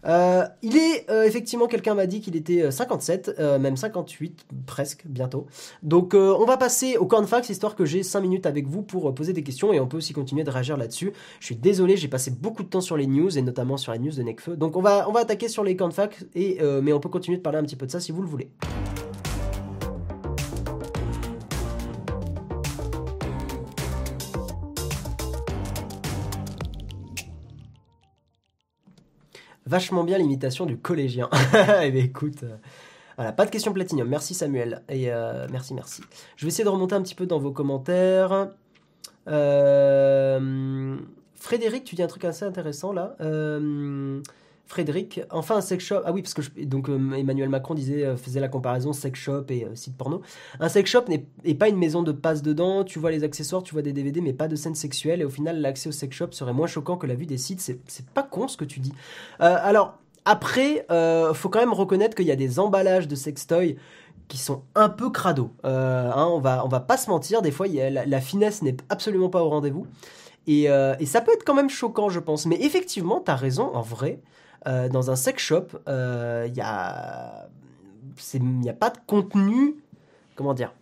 Euh, il est euh, effectivement, quelqu'un m'a dit qu'il était euh, 57, euh, même 58 presque bientôt. Donc on va passer au cornfax histoire que j'ai 5 minutes avec vous pour poser des questions et on peut aussi continuer de réagir là-dessus. Je suis désolé, j'ai passé beaucoup de temps sur les news et notamment sur la news de Necfeu. Donc on va on va attaquer sur les cornfax et mais on peut continuer de parler un petit peu de ça si vous le voulez. Vachement bien l'imitation du collégien. eh bien écoute, euh, voilà, pas de question platinium. Merci Samuel. Et euh, merci, merci. Je vais essayer de remonter un petit peu dans vos commentaires. Euh, Frédéric, tu dis un truc assez intéressant là. Frédéric, enfin un sex shop. Ah oui, parce que donc euh, Emmanuel Macron disait, euh, faisait la comparaison sex shop et euh, site porno. Un sex shop n'est est pas une maison de passe dedans. Tu vois les accessoires, tu vois des DVD, mais pas de scènes sexuelles. Et au final, l'accès au sex shop serait moins choquant que la vue des sites. C'est pas con ce que tu dis. Alors après, euh, faut quand même reconnaître qu'il y a des emballages de sextoys qui sont un peu crado. Hein, on va on va pas se mentir. Des fois, la finesse n'est absolument pas au rendez-vous. Et, euh, et ça peut être quand même choquant, je pense. Mais effectivement, t'as raison, en vrai. Euh, dans un sex shop, euh, il a, il n'y a pas de contenu. Comment dire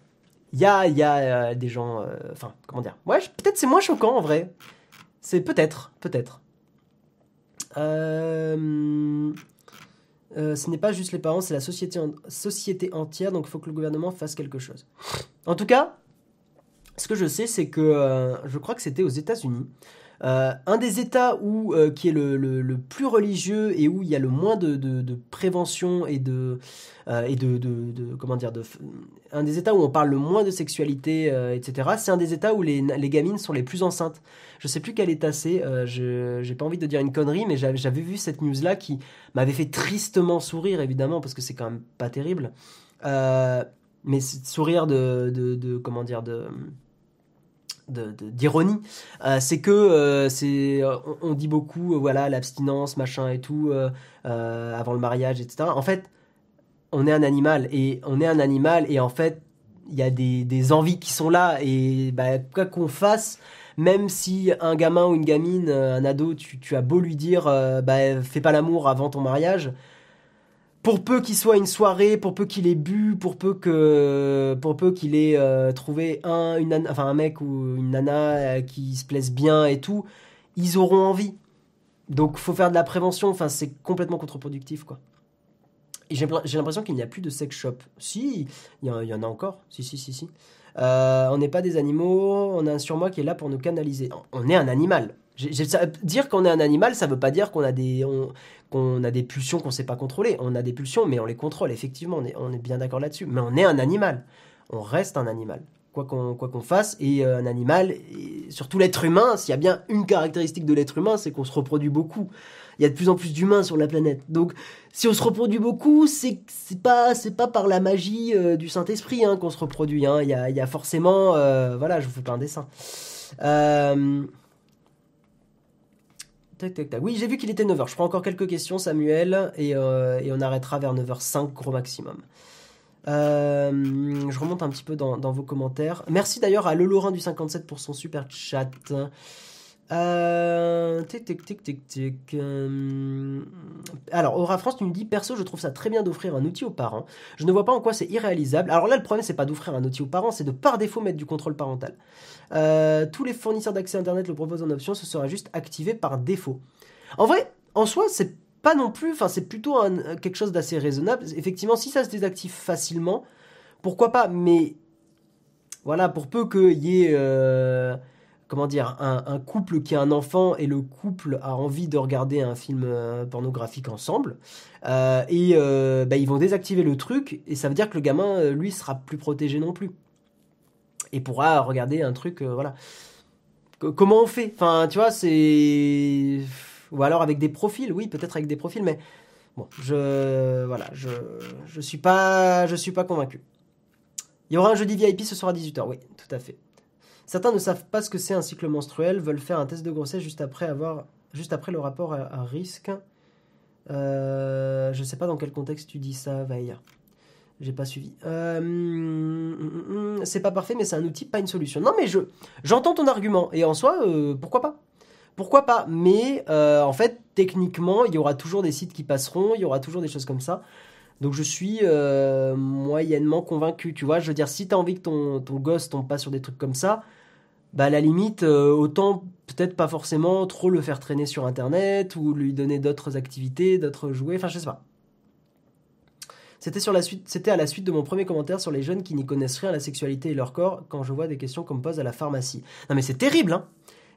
Il y a, y a euh, des gens. euh, Enfin, comment dire Ouais, peut-être c'est moins choquant en vrai. C'est peut-être, peut-être. Euh, euh, ce n'est pas juste les parents, c'est la société entière, donc il faut que le gouvernement fasse quelque chose. En tout cas, ce que je sais, c'est que euh, je crois que c'était aux États-Unis. Euh, un des États où, euh, qui est le, le- plus religieux et où il y a le moins de, de- prévention et de et de, de- comment dire de un des États où on parle le moins de sexualité etc. C'est un des États où les, les gamines sont les plus enceintes. Je sais plus quel État c'est. j'ai pas envie de dire une connerie, mais j'avais vu cette news là qui m'avait fait tristement sourire évidemment parce que c'est quand même pas terrible. Mais c'est- sourire de, de, comment dire de d'ironie, euh, c'est que euh, c'est euh, on, dit beaucoup voilà l'abstinence machin et tout avant le mariage etc. En fait, on est un animal et on est un animal et en fait il y a des, envies qui sont là et bah, quoi qu'on fasse, même si un gamin ou une gamine, un ado, tu, tu as beau lui dire bah, fais pas l'amour avant ton mariage, pour peu qu'il soit une soirée, pour peu qu'il ait bu, pour peu que, pour peu qu'il ait euh, trouvé un, une, enfin un mec ou une nana euh, qui se plaise bien et tout, ils auront envie. Donc faut faire de la prévention. Enfin c'est complètement contre-productif quoi. J'ai l'impression qu'il n'y a plus de sex shop. Si, il y, en a encore. Si si si si. Euh, on n'est pas des animaux. On a un surmoi qui est là pour nous canaliser. On est un animal. Dire qu'on est un animal, ça veut pas dire qu'on a des, qu'on a des pulsions qu'on ne sait pas contrôler. On a des pulsions, mais on les contrôle, effectivement, on est, on est bien d'accord là-dessus. Mais on est un animal. On reste un animal. Quoi qu'on quoi fasse, et euh, un animal, surtout l'être humain, s'il y a bien une caractéristique de l'être humain, c'est qu'on se reproduit beaucoup. Il y a de plus en plus d'humains sur la planète. Donc, si on se reproduit beaucoup, c'est pas c'est pas par la magie euh, du Saint Esprit hein, qu'on se reproduit. Hein. Il, y a, y a forcément, euh, voilà, je vous fais pas un dessin. Euh, oui, j'ai vu qu'il était 9h. Je prends encore quelques questions, Samuel, et, euh, on arrêtera vers 9h05, gros maximum. Euh, je remonte un petit peu dans, vos commentaires. Merci d'ailleurs à Le Lorrain du 57 pour son super chat. Euh, tic, tic, tic, tic, tic. Euh, alors, Aura France, tu me dis, perso, je trouve ça très bien d'offrir un outil aux parents. Je ne vois pas en quoi c'est irréalisable. Alors là, le problème, c'est pas d'offrir un outil aux parents, c'est de par défaut mettre du contrôle parental. Euh, tous les fournisseurs d'accès Internet le proposent en option, ce sera juste activé par défaut. En vrai, en soi, c'est pas non plus, enfin, c'est plutôt quelque chose d'assez raisonnable. Effectivement, si ça se désactive facilement, pourquoi pas, mais voilà, pour peu qu'il y ait comment dire, un, couple qui a un enfant et le couple a envie de regarder un film euh, pornographique ensemble, euh, et euh, bah, ils vont désactiver le truc, et ça veut dire que le gamin, lui, sera plus protégé non plus. Et pourra regarder un truc, voilà. comment on fait? Enfin, tu vois, c'est... Ou alors avec des profils, oui, peut-être avec des profils, mais bon, je... Voilà, je, je suis pas... Je suis pas convaincu. Il y aura un jeudi VIP, ce sera 18h, oui, tout à fait. Certains ne savent pas ce que c'est un cycle menstruel, veulent faire un test de grossesse juste après, avoir, juste après le rapport à, risque. Euh, je sais pas dans quel contexte tu dis ça, Vaïa. J'ai pas suivi. Euh, hum, hum, hum, c'est pas parfait, mais c'est un outil, pas une solution. Non, mais je j'entends ton argument et en soi, euh, pourquoi pas? Pourquoi pas? Mais en fait, techniquement, il y aura toujours des sites qui passeront, il y aura toujours des choses comme ça. Donc je suis euh, moyennement convaincu, tu vois. Je veux dire, si tu as envie que ton, ton gosse tombe pas sur des trucs comme ça, bah à la limite, euh, autant peut-être pas forcément trop le faire traîner sur Internet ou lui donner d'autres activités, d'autres jouets, enfin je sais pas. C'était à la suite de mon premier commentaire sur les jeunes qui n'y connaissent rien à la sexualité et leur corps quand je vois des questions qu'on me pose à la pharmacie. Non mais c'est terrible, hein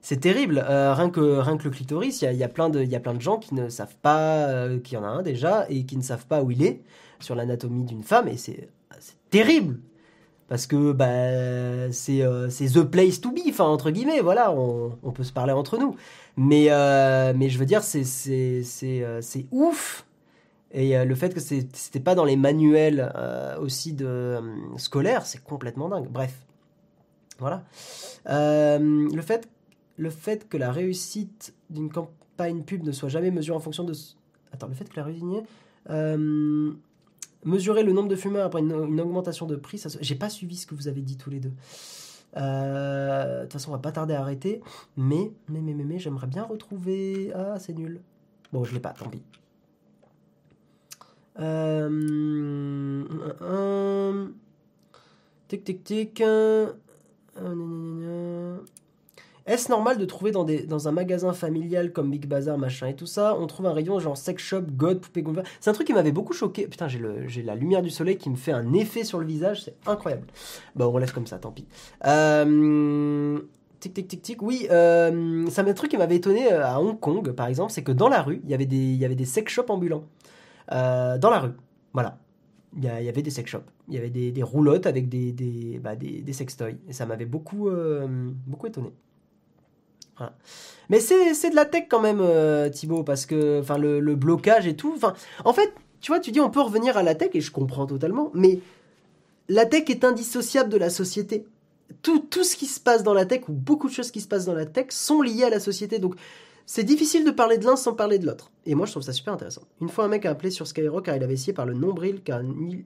c'est terrible. Euh, rien, que, rien que le clitoris, il y a, plein de, y a plein de gens qui ne savent pas euh, qu'il y en a un déjà et qui ne savent pas où il est sur l'anatomie d'une femme et c'est terrible. Parce que bah, c'est euh, the place to be, enfin, entre guillemets, voilà, on, on, peut se parler entre nous. Mais, mais je veux dire, c'est ouf. Et le fait que c'était pas dans les manuels aussi de scolaires, c'est complètement dingue. Bref, voilà. le fait le fait que la réussite d'une campagne pub ne soit jamais mesurée en fonction de... Attends, le fait que la réussite... Euh, mesurer le nombre de fumeurs après une, augmentation de prix, ça... j'ai pas suivi ce que vous avez dit tous les deux. Euh, de toute façon, on va pas tarder à arrêter. Mais, mais, mais, mais, mais j'aimerais bien retrouver... Ah, c'est nul. Bon, je l'ai pas, tant pis. Euh, tic, tic, tic. Euh, est-ce normal de trouver dans, un magasin familial comme Big Bazar, machin et tout ça, on trouve un rayon genre sex shop, god, poupée gonflable C'est un truc qui m'avait beaucoup choqué. Putain, j'ai la lumière du soleil qui me fait un effet sur le visage, c'est incroyable. Bon, on laisse comme ça, tant pis. Euh, tic, tic, tic, tic. Oui, euh, c'est un truc qui m'avait étonné euh, à Hong Kong, par exemple, c'est que dans la rue, il y avait des, il y avait des sex shops ambulants. Euh, dans la rue. Voilà. Il y, avait des sex shops. Il y avait des, des roulottes avec des, des, bah, des, des sextoys. Et ça m'avait beaucoup, beaucoup étonné. Mais c'est de la tech quand même, euh, Thibaut, parce que le, le, blocage et tout. En fait, tu vois, tu dis on peut revenir à la tech et je comprends totalement, mais la tech est indissociable de la société. Tout, tout ce qui se passe dans la tech ou beaucoup de choses qui se passent dans la tech sont liées à la société. Donc c'est difficile de parler de l'un sans parler de l'autre. Et moi, je trouve ça super intéressant. Une fois, un mec a appelé sur Skyrock car il avait essayé par le nombril, car ni,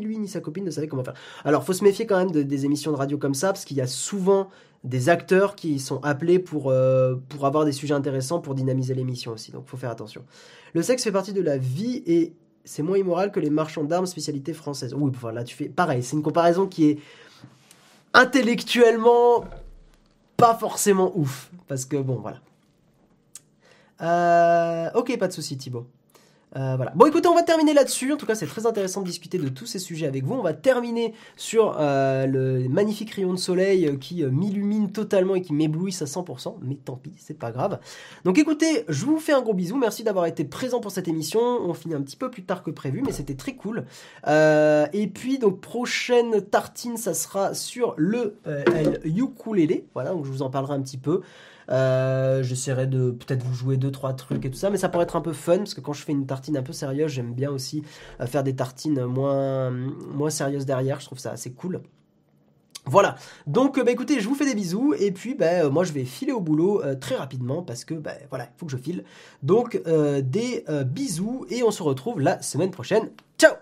lui ni sa copine ne savaient comment faire. Alors, faut se méfier quand même de, des émissions de radio comme ça, parce qu'il y a souvent des acteurs qui sont appelés pour, euh, pour avoir des sujets intéressants pour dynamiser l'émission aussi. Donc faut faire attention. Le sexe fait partie de la vie et c'est moins immoral que les marchands d'armes spécialité française. Oui, enfin là tu fais pareil, c'est une comparaison qui est intellectuellement pas forcément ouf. Parce que bon, voilà. Euh, ok, pas de souci Thibaut. Euh, voilà. Bon, écoutez, on va terminer là-dessus. En tout cas, c'est très intéressant de discuter de tous ces sujets avec vous. On va terminer sur euh, le magnifique rayon de soleil qui m'illumine totalement et qui m'éblouisse à 100%. Mais tant pis, c'est pas grave. Donc, écoutez, je vous fais un gros bisou. Merci d'avoir été présent pour cette émission. On finit un petit peu plus tard que prévu, mais c'était très cool. et puis, donc, prochaine tartine, ça sera sur le ukulélé. Voilà, donc je vous en parlerai un petit peu. Euh, j'essaierai de peut-être vous jouer deux trois trucs et tout ça, mais ça pourrait être un peu fun parce que quand je fais une tartine un peu sérieuse, j'aime bien aussi euh, faire des tartines moins sérieuses derrière. Je trouve ça assez cool. Voilà, donc bah, écoutez, je vous fais des bisous et puis bah, moi je vais filer au boulot euh, très rapidement parce que bah, voilà, il faut que je file. Donc des bisous et on se retrouve la semaine prochaine. Ciao